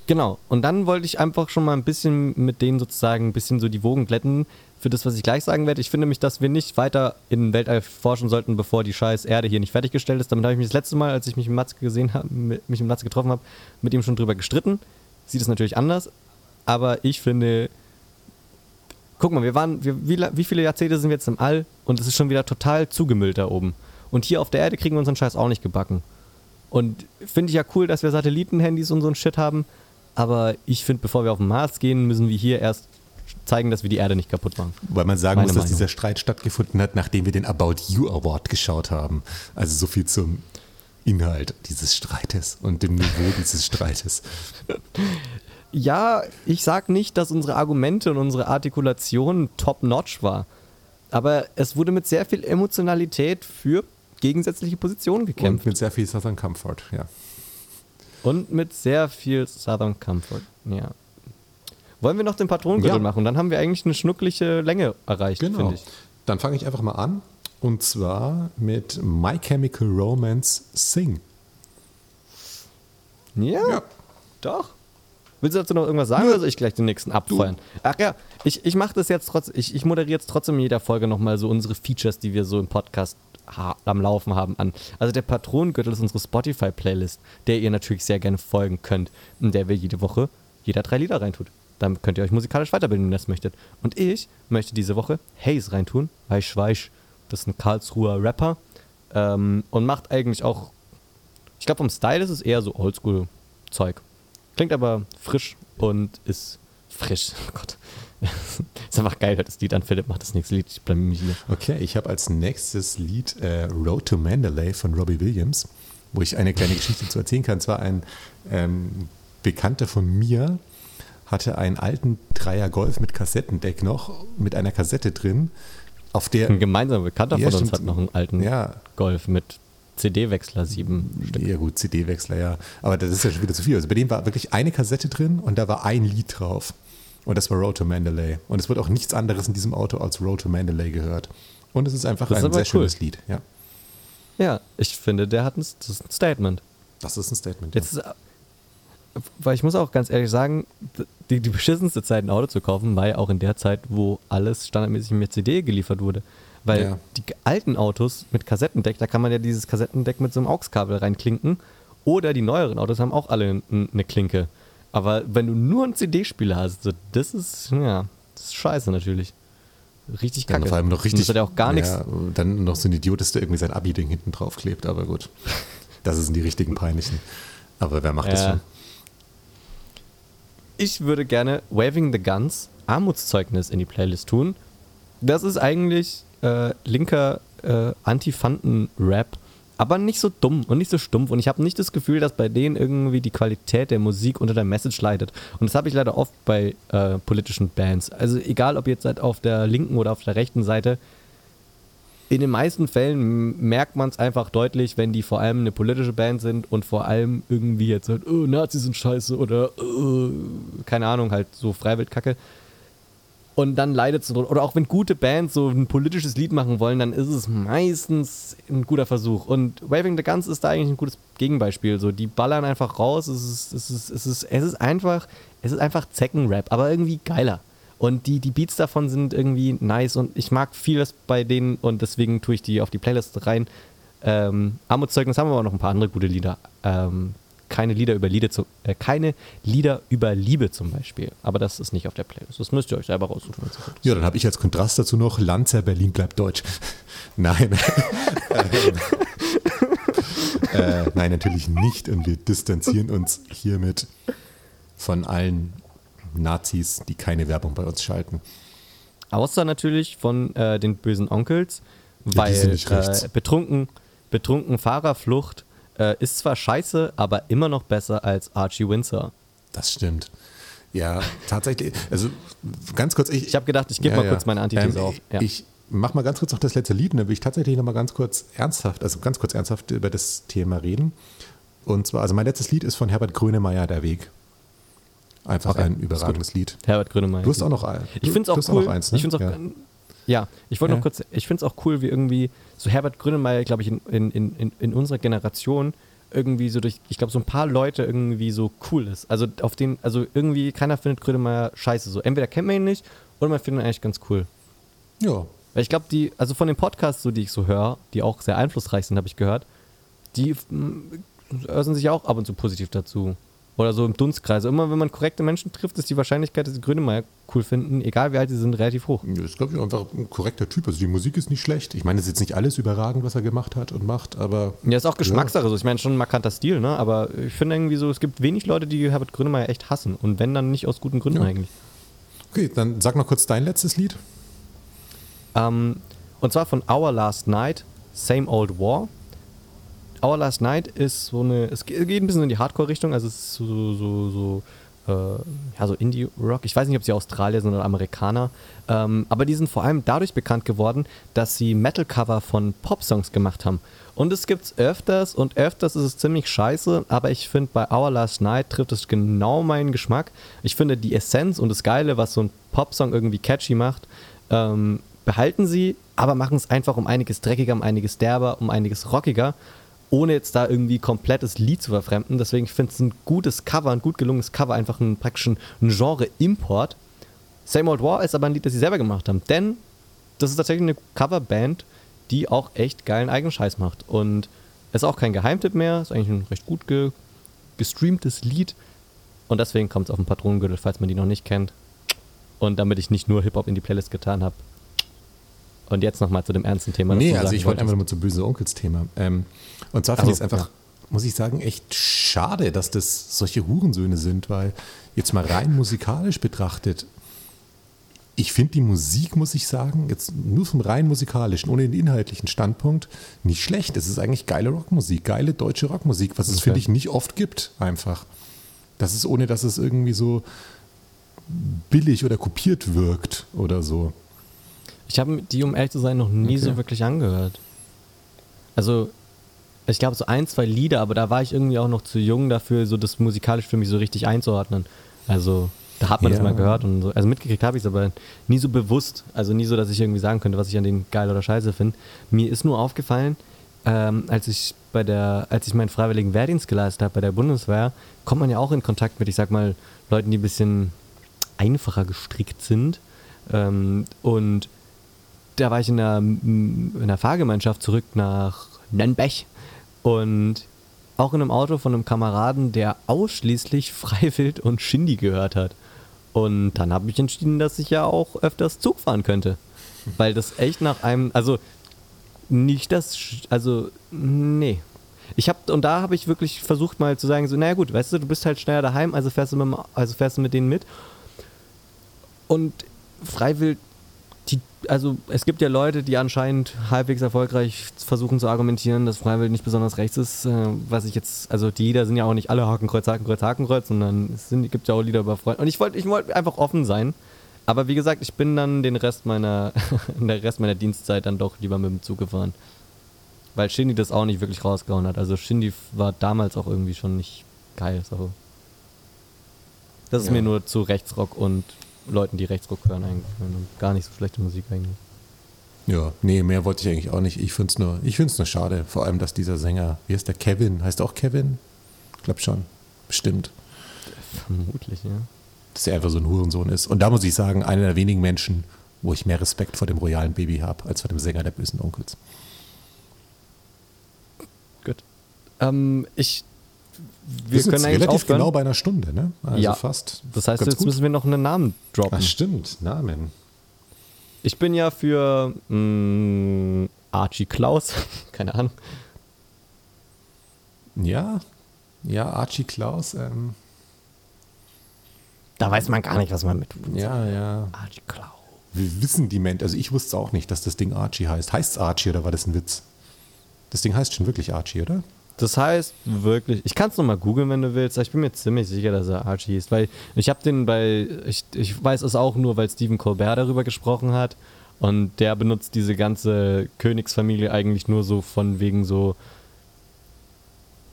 Genau. Und dann wollte ich einfach schon mal ein bisschen mit denen sozusagen ein bisschen so die Wogen glätten für das, was ich gleich sagen werde. Ich finde mich, dass wir nicht weiter in Weltall forschen sollten, bevor die scheiß Erde hier nicht fertiggestellt ist. Damit habe ich mich das letzte Mal, als ich mich mit Matze gesehen habe, mich mit Matze getroffen habe, mit ihm schon drüber gestritten. Sieht es natürlich anders. Aber ich finde, guck mal, wir waren, wir, wie, wie viele Jahrzehnte sind wir jetzt im All und es ist schon wieder total zugemüllt da oben. Und hier auf der Erde kriegen wir unseren Scheiß auch nicht gebacken. Und finde ich ja cool, dass wir Satellitenhandys und so ein Shit haben. Aber ich finde, bevor wir auf den Mars gehen, müssen wir hier erst zeigen, dass wir die Erde nicht kaputt machen. Weil man sagen Meine muss, dass dieser Streit stattgefunden hat, nachdem wir den About You Award geschaut haben. Also so viel zum Inhalt dieses Streites und dem Niveau dieses Streites. Ja, ich sag nicht, dass unsere Argumente und unsere Artikulation top-notch war. Aber es wurde mit sehr viel Emotionalität für gegensätzliche Positionen gekämpft. Und mit sehr viel Southern Comfort, ja. Und mit sehr viel Southern Comfort, ja. Wollen wir noch den Patronengürtel ja. machen? Dann haben wir eigentlich eine schnuckliche Länge erreicht, genau. finde ich. Dann fange ich einfach mal an. Und zwar mit My Chemical Romance Sing. Ja, ja. doch. Willst du dazu noch irgendwas sagen oder soll ich gleich den nächsten abfeuern? Ach ja, ich, ich mache das jetzt trotzdem, ich, ich moderiere jetzt trotzdem in jeder Folge nochmal so unsere Features, die wir so im Podcast am Laufen haben an. Also der Patronengürtel ist unsere Spotify-Playlist, der ihr natürlich sehr gerne folgen könnt, in der wir jede Woche jeder drei Lieder reintut. Dann könnt ihr euch musikalisch weiterbilden, wenn ihr das möchtet. Und ich möchte diese Woche Haze reintun, weil ich weiß, das ist ein Karlsruher Rapper ähm, und macht eigentlich auch, ich glaube vom Style ist es eher so Oldschool-Zeug. Klingt aber frisch und ist frisch. Oh Gott. ist einfach geil, das Lied an Philipp macht das nächste Lied. Ich blamier mich hier. Okay, ich habe als nächstes Lied äh, Road to Mandalay von Robbie Williams, wo ich eine kleine Geschichte zu erzählen kann. Zwar ein ähm, Bekannter von mir hatte einen alten Dreier Golf mit Kassettendeck noch, mit einer Kassette drin, auf der. Ein gemeinsamer Bekannter ja, von uns hat noch einen alten ja. Golf mit CD-Wechsler, sieben Stück. Ja gut, CD-Wechsler, ja. Aber das ist ja schon wieder zu viel. Also bei dem war wirklich eine Kassette drin und da war ein Lied drauf. Und das war Road to Mandalay. Und es wird auch nichts anderes in diesem Auto als Road to Mandalay gehört. Und es ist einfach ist ein sehr cool. schönes Lied, ja. Ja, ich finde, der hat ein, das ist ein Statement. Das ist ein Statement, ja. Jetzt ist, weil ich muss auch ganz ehrlich sagen, die, die beschissenste Zeit, ein Auto zu kaufen, war ja auch in der Zeit, wo alles standardmäßig mit CD geliefert wurde. Weil ja. die alten Autos mit Kassettendeck, da kann man ja dieses Kassettendeck mit so einem AUX-Kabel reinklinken. Oder die neueren Autos haben auch alle eine Klinke. Aber wenn du nur einen CD-Spieler hast, so, das ist, ja, das ist scheiße natürlich. Richtig kacke. Ja, vor allem noch richtig. Das hat ja auch gar nichts. Ja, dann noch so ein Idiot, dass der irgendwie sein Abi-Ding hinten drauf klebt, aber gut. Das sind die richtigen peinlichen. Aber wer macht ja. das schon? Ich würde gerne Waving the Guns Armutszeugnis in die Playlist tun. Das ist eigentlich äh, linker äh, Antifanten-Rap, aber nicht so dumm und nicht so stumpf. Und ich habe nicht das Gefühl, dass bei denen irgendwie die Qualität der Musik unter der Message leidet. Und das habe ich leider oft bei äh, politischen Bands. Also egal, ob jetzt halt auf der linken oder auf der rechten Seite, in den meisten Fällen merkt man es einfach deutlich, wenn die vor allem eine politische Band sind und vor allem irgendwie jetzt halt, oh, Nazis sind scheiße oder oh, keine Ahnung, halt so Freiwildkacke. Und dann leidet es Oder auch wenn gute Bands so ein politisches Lied machen wollen, dann ist es meistens ein guter Versuch. Und Waving the Guns ist da eigentlich ein gutes Gegenbeispiel. So, die ballern einfach raus. Es ist, es ist, es ist, es ist einfach, es ist einfach Zeckenrap, aber irgendwie geiler. Und die, die Beats davon sind irgendwie nice und ich mag vieles bei denen und deswegen tue ich die auf die Playlist rein. Ähm, Armutszeugnis haben wir aber noch ein paar andere gute Lieder. Ähm, keine Lieder über Liebe, zu, äh, keine Lieder über Liebe zum Beispiel. Aber das ist nicht auf der Playlist. Das müsst ihr euch selber raussuchen. Ja, dann habe ich als Kontrast dazu noch Lanzer Berlin bleibt deutsch. nein. äh, nein, natürlich nicht. Und wir distanzieren uns hiermit von allen Nazis, die keine Werbung bei uns schalten. Außer natürlich von äh, den bösen Onkels, ja, weil äh, betrunken, betrunken Fahrerflucht äh, ist zwar scheiße, aber immer noch besser als Archie Windsor. Das stimmt. Ja, tatsächlich. Also ganz kurz, ich. Ich habe gedacht, ich gebe ja, mal ja. kurz meine Antithese ähm, auf. Ja. Ich mach mal ganz kurz noch das letzte Lied und dann will ich tatsächlich noch mal ganz kurz ernsthaft, also ganz kurz ernsthaft über das Thema reden. Und zwar, also mein letztes Lied ist von Herbert Grönemeyer, Der Weg. Einfach okay. ein überragendes Lied. Herbert Grönemeyer. Du hast auch noch ein. Ich finde es auch cool. Auch eins, ne? Ich finde es auch, ja. ich wollte ja. noch kurz, ich finde es auch cool, wie irgendwie so Herbert Grönemeyer, glaube ich, in, in, in, in unserer Generation irgendwie so durch, ich glaube, so ein paar Leute irgendwie so cool ist. Also auf den, also irgendwie keiner findet Grönemeyer scheiße. So entweder kennt man ihn nicht oder man findet ihn eigentlich ganz cool. Ja. Weil ich glaube, die, also von den Podcasts, so die ich so höre, die auch sehr einflussreich sind, habe ich gehört, die äußern sich auch ab und zu positiv dazu. Oder so im Dunstkreis. Immer wenn man korrekte Menschen trifft, ist die Wahrscheinlichkeit, dass sie Grönemeyer cool finden, egal wie alt sie sind, relativ hoch. Das ist, glaube ich, einfach ein korrekter Typ. Also die Musik ist nicht schlecht. Ich meine, es ist jetzt nicht alles überragend, was er gemacht hat und macht, aber. Ja, ist auch Geschmackssache. Ja. So. Ich meine, schon ein markanter Stil, ne? Aber ich finde irgendwie so, es gibt wenig Leute, die Herbert Grönemeyer echt hassen. Und wenn, dann nicht aus guten Gründen ja. eigentlich. Okay, dann sag noch kurz dein letztes Lied. Ähm, und zwar von Our Last Night, Same Old War. Our Last Night ist so eine, es geht ein bisschen in die Hardcore-Richtung, also es ist so, so, so, äh, ja, so Indie-Rock. Ich weiß nicht, ob sie Australier sind oder Amerikaner, ähm, aber die sind vor allem dadurch bekannt geworden, dass sie Metal-Cover von Pop-Songs gemacht haben. Und es gibt es öfters und öfters ist es ziemlich scheiße, aber ich finde, bei Our Last Night trifft es genau meinen Geschmack. Ich finde die Essenz und das Geile, was so ein Pop-Song irgendwie catchy macht, ähm, behalten sie, aber machen es einfach um einiges dreckiger, um einiges derber, um einiges rockiger ohne jetzt da irgendwie komplettes Lied zu verfremden. Deswegen finde ich es ein gutes Cover, ein gut gelungenes Cover, einfach ein praktisch ein Genre-Import. Same Old War ist aber ein Lied, das sie selber gemacht haben. Denn das ist tatsächlich eine Coverband, die auch echt geilen eigenen Scheiß macht. Und es ist auch kein Geheimtipp mehr, ist eigentlich ein recht gut ge gestreamtes Lied. Und deswegen kommt es auf den Patronengürtel, falls man die noch nicht kennt. Und damit ich nicht nur Hip-Hop in die Playlist getan habe, und jetzt nochmal zu dem ernsten Thema. Nee, also ich wollte einfach nur zum böse Onkels-Thema. Ähm, und zwar finde ich es einfach, ja. muss ich sagen, echt schade, dass das solche Hurensöhne sind, weil jetzt mal rein musikalisch betrachtet, ich finde die Musik, muss ich sagen, jetzt nur vom rein musikalischen, ohne den inhaltlichen Standpunkt, nicht schlecht. Es ist eigentlich geile Rockmusik, geile deutsche Rockmusik, was okay. es, finde ich, nicht oft gibt, einfach. Das ist ohne, dass es irgendwie so billig oder kopiert wirkt oder so. Ich habe die, um ehrlich zu sein, noch nie okay. so wirklich angehört. Also, ich glaube, so ein, zwei Lieder, aber da war ich irgendwie auch noch zu jung dafür, so das musikalisch für mich so richtig einzuordnen. Also, da hat man ja. das mal gehört und so. Also mitgekriegt habe ich es aber nie so bewusst. Also nie so, dass ich irgendwie sagen könnte, was ich an denen geil oder scheiße finde. Mir ist nur aufgefallen, ähm, als ich bei der, als ich meinen freiwilligen Wehrdienst geleistet habe bei der Bundeswehr, kommt man ja auch in Kontakt mit, ich sag mal, Leuten, die ein bisschen einfacher gestrickt sind. Ähm, und da war ich in einer, in einer Fahrgemeinschaft zurück nach Nennbech und auch in einem Auto von einem Kameraden, der ausschließlich Freiwild und Shindy gehört hat. Und dann habe ich entschieden, dass ich ja auch öfters Zug fahren könnte. Weil das echt nach einem, also nicht das, also nee. Ich habe und da habe ich wirklich versucht mal zu sagen so, naja gut, weißt du, du bist halt schneller daheim, also fährst du mit, also fährst du mit denen mit. Und Freiwild also es gibt ja Leute, die anscheinend halbwegs erfolgreich versuchen zu argumentieren, dass Freiwild nicht besonders rechts ist, äh, was ich jetzt, also die Lieder sind ja auch nicht alle Hakenkreuz, Hakenkreuz, Hakenkreuz, sondern es sind, gibt ja auch Lieder über Freunde. Und ich wollte ich wollt einfach offen sein. Aber wie gesagt, ich bin dann den Rest meiner, der Rest meiner Dienstzeit dann doch lieber mit dem Zug gefahren. Weil Shindy das auch nicht wirklich rausgehauen hat. Also Shindy war damals auch irgendwie schon nicht geil. So. Das ist ja. mir nur zu Rechtsrock und Leuten, die Rechtsrock hören, eingefallen. Und gar nicht so schlechte Musik eigentlich. Ja, nee, mehr wollte ich eigentlich auch nicht. Ich finde es nur, nur schade. Vor allem, dass dieser Sänger, wie heißt der Kevin? Heißt er auch Kevin? Ich glaube schon. Bestimmt. Vermutlich, ja. Dass er einfach so ein Hurensohn ist. Und da muss ich sagen, einer der wenigen Menschen, wo ich mehr Respekt vor dem royalen Baby habe, als vor dem Sänger der bösen Onkels. Gut. Ähm, ich. Wir, wir sind können relativ aufhören. genau bei einer Stunde, ne? Also ja. fast. Das heißt, jetzt gut. müssen wir noch einen Namen droppen. Ach, stimmt, Namen. Ich bin ja für mh, mm, Archie Klaus. Keine Ahnung. Ja, ja, Archie Klaus. Ähm. Da weiß man gar nicht, was man mit tun Ja, ja. Archie Klaus. Wir wissen die Menschen, also ich wusste auch nicht, dass das Ding Archie heißt. Heißt es Archie oder war das ein Witz? Das Ding heißt schon wirklich Archie, oder? Das heißt wirklich, ich kann es nochmal googeln, wenn du willst, ich bin mir ziemlich sicher, dass er Archie hieß, weil ich habe den bei, ich, ich weiß es auch nur, weil Stephen Colbert darüber gesprochen hat und der benutzt diese ganze Königsfamilie eigentlich nur so von wegen so,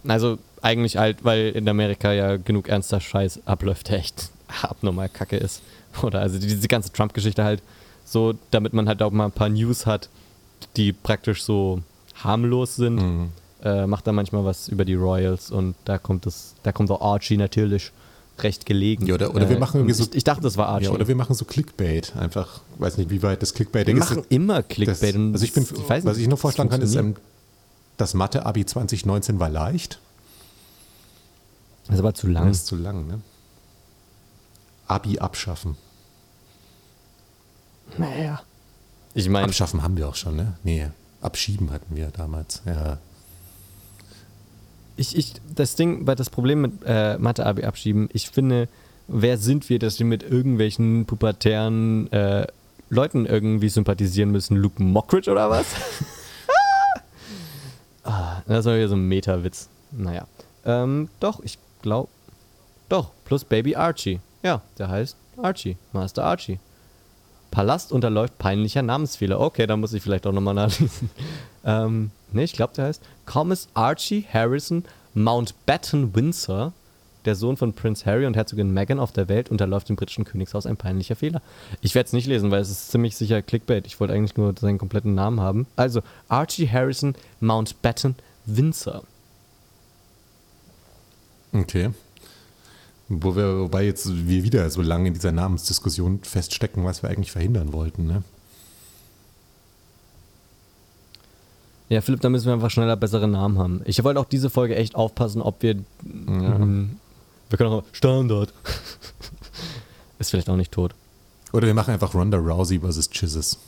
also eigentlich halt, weil in Amerika ja genug ernster Scheiß abläuft, der echt abnormal kacke ist. Oder also diese ganze Trump-Geschichte halt so, damit man halt auch mal ein paar News hat, die praktisch so harmlos sind. Mhm äh, macht er manchmal was über die Royals und da kommt es, da kommt auch Archie natürlich recht gelegen. Ja, oder, oder wir äh, machen irgendwie so. Ich, ich, dachte, das war Archie. Ja, oder wir machen so Clickbait. Einfach, weiß nicht, wie weit das Clickbait ist. Wir machen immer Clickbait. Das, also ich bin, ich weiß was ich nur vorschlagen kann, ist, ähm, das Mathe-Abi 2019 war leicht. Das ist aber zu lang. Das ist zu lang, ne? Abi abschaffen. Naja. Ich meine. Abschaffen haben wir auch schon, ne? Nee, abschieben hatten wir damals. Ja ich, ich, das Ding, das Problem mit äh, Mathe-Abi abschieben, ich finde, wer sind wir, dass wir mit irgendwelchen pubertären äh, Leuten irgendwie sympathisieren müssen? Luke Mockridge oder was? ah, das war wieder so ein Meta-Witz. Naja. Ähm, doch, ich glaube. Doch, plus Baby Archie. Ja, der heißt Archie. Master Archie. Palast unterläuft peinlicher Namensfehler. Okay, da muss ich vielleicht auch nochmal nachlesen. ähm, ne, ich glaube, der heißt Thomas Archie Harrison Mountbatten Windsor. Der Sohn von Prince Harry und Herzogin Meghan auf der Welt unterläuft im britischen Königshaus ein peinlicher Fehler. Ich werde es nicht lesen, weil es ist ziemlich sicher Clickbait. Ich wollte eigentlich nur seinen kompletten Namen haben. Also Archie Harrison Mountbatten Windsor. Okay. Wo wir, wobei jetzt wir wieder so lange in dieser Namensdiskussion feststecken, was wir eigentlich verhindern wollten, ne? Ja, Philipp, da müssen wir einfach schneller bessere Namen haben. Ich wollte auch diese Folge echt aufpassen, ob wir. Ja. Ähm, wir können auch. Standard. Ist vielleicht auch nicht tot. Oder wir machen einfach Ronda Rousey vs. Chizzes.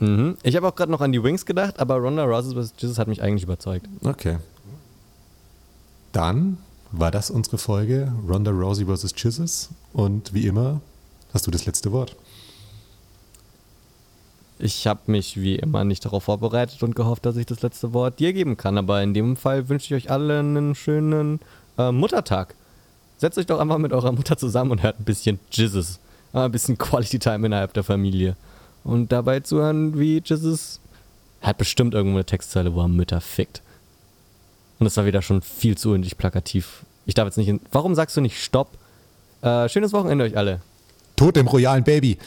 Mhm. Ich habe auch gerade noch an die Wings gedacht, aber Ronda Rousey vs. Chizzes hat mich eigentlich überzeugt. Okay. Dann war das unsere Folge Ronda Rousey vs. Chizzes. Und wie immer hast du das letzte Wort. Ich habe mich wie immer nicht darauf vorbereitet und gehofft, dass ich das letzte Wort dir geben kann. Aber in dem Fall wünsche ich euch alle einen schönen äh, Muttertag. Setzt euch doch einfach mit eurer Mutter zusammen und hört ein bisschen Jizzes. Ein bisschen Quality Time innerhalb der Familie. Und dabei zuhören, wie Jizzes hat bestimmt irgendwo eine Textzeile, wo er Mütter fickt. Und das war wieder schon viel zu unnötig plakativ. Ich darf jetzt nicht. In Warum sagst du nicht Stopp? Äh, schönes Wochenende euch alle. Tod dem royalen Baby.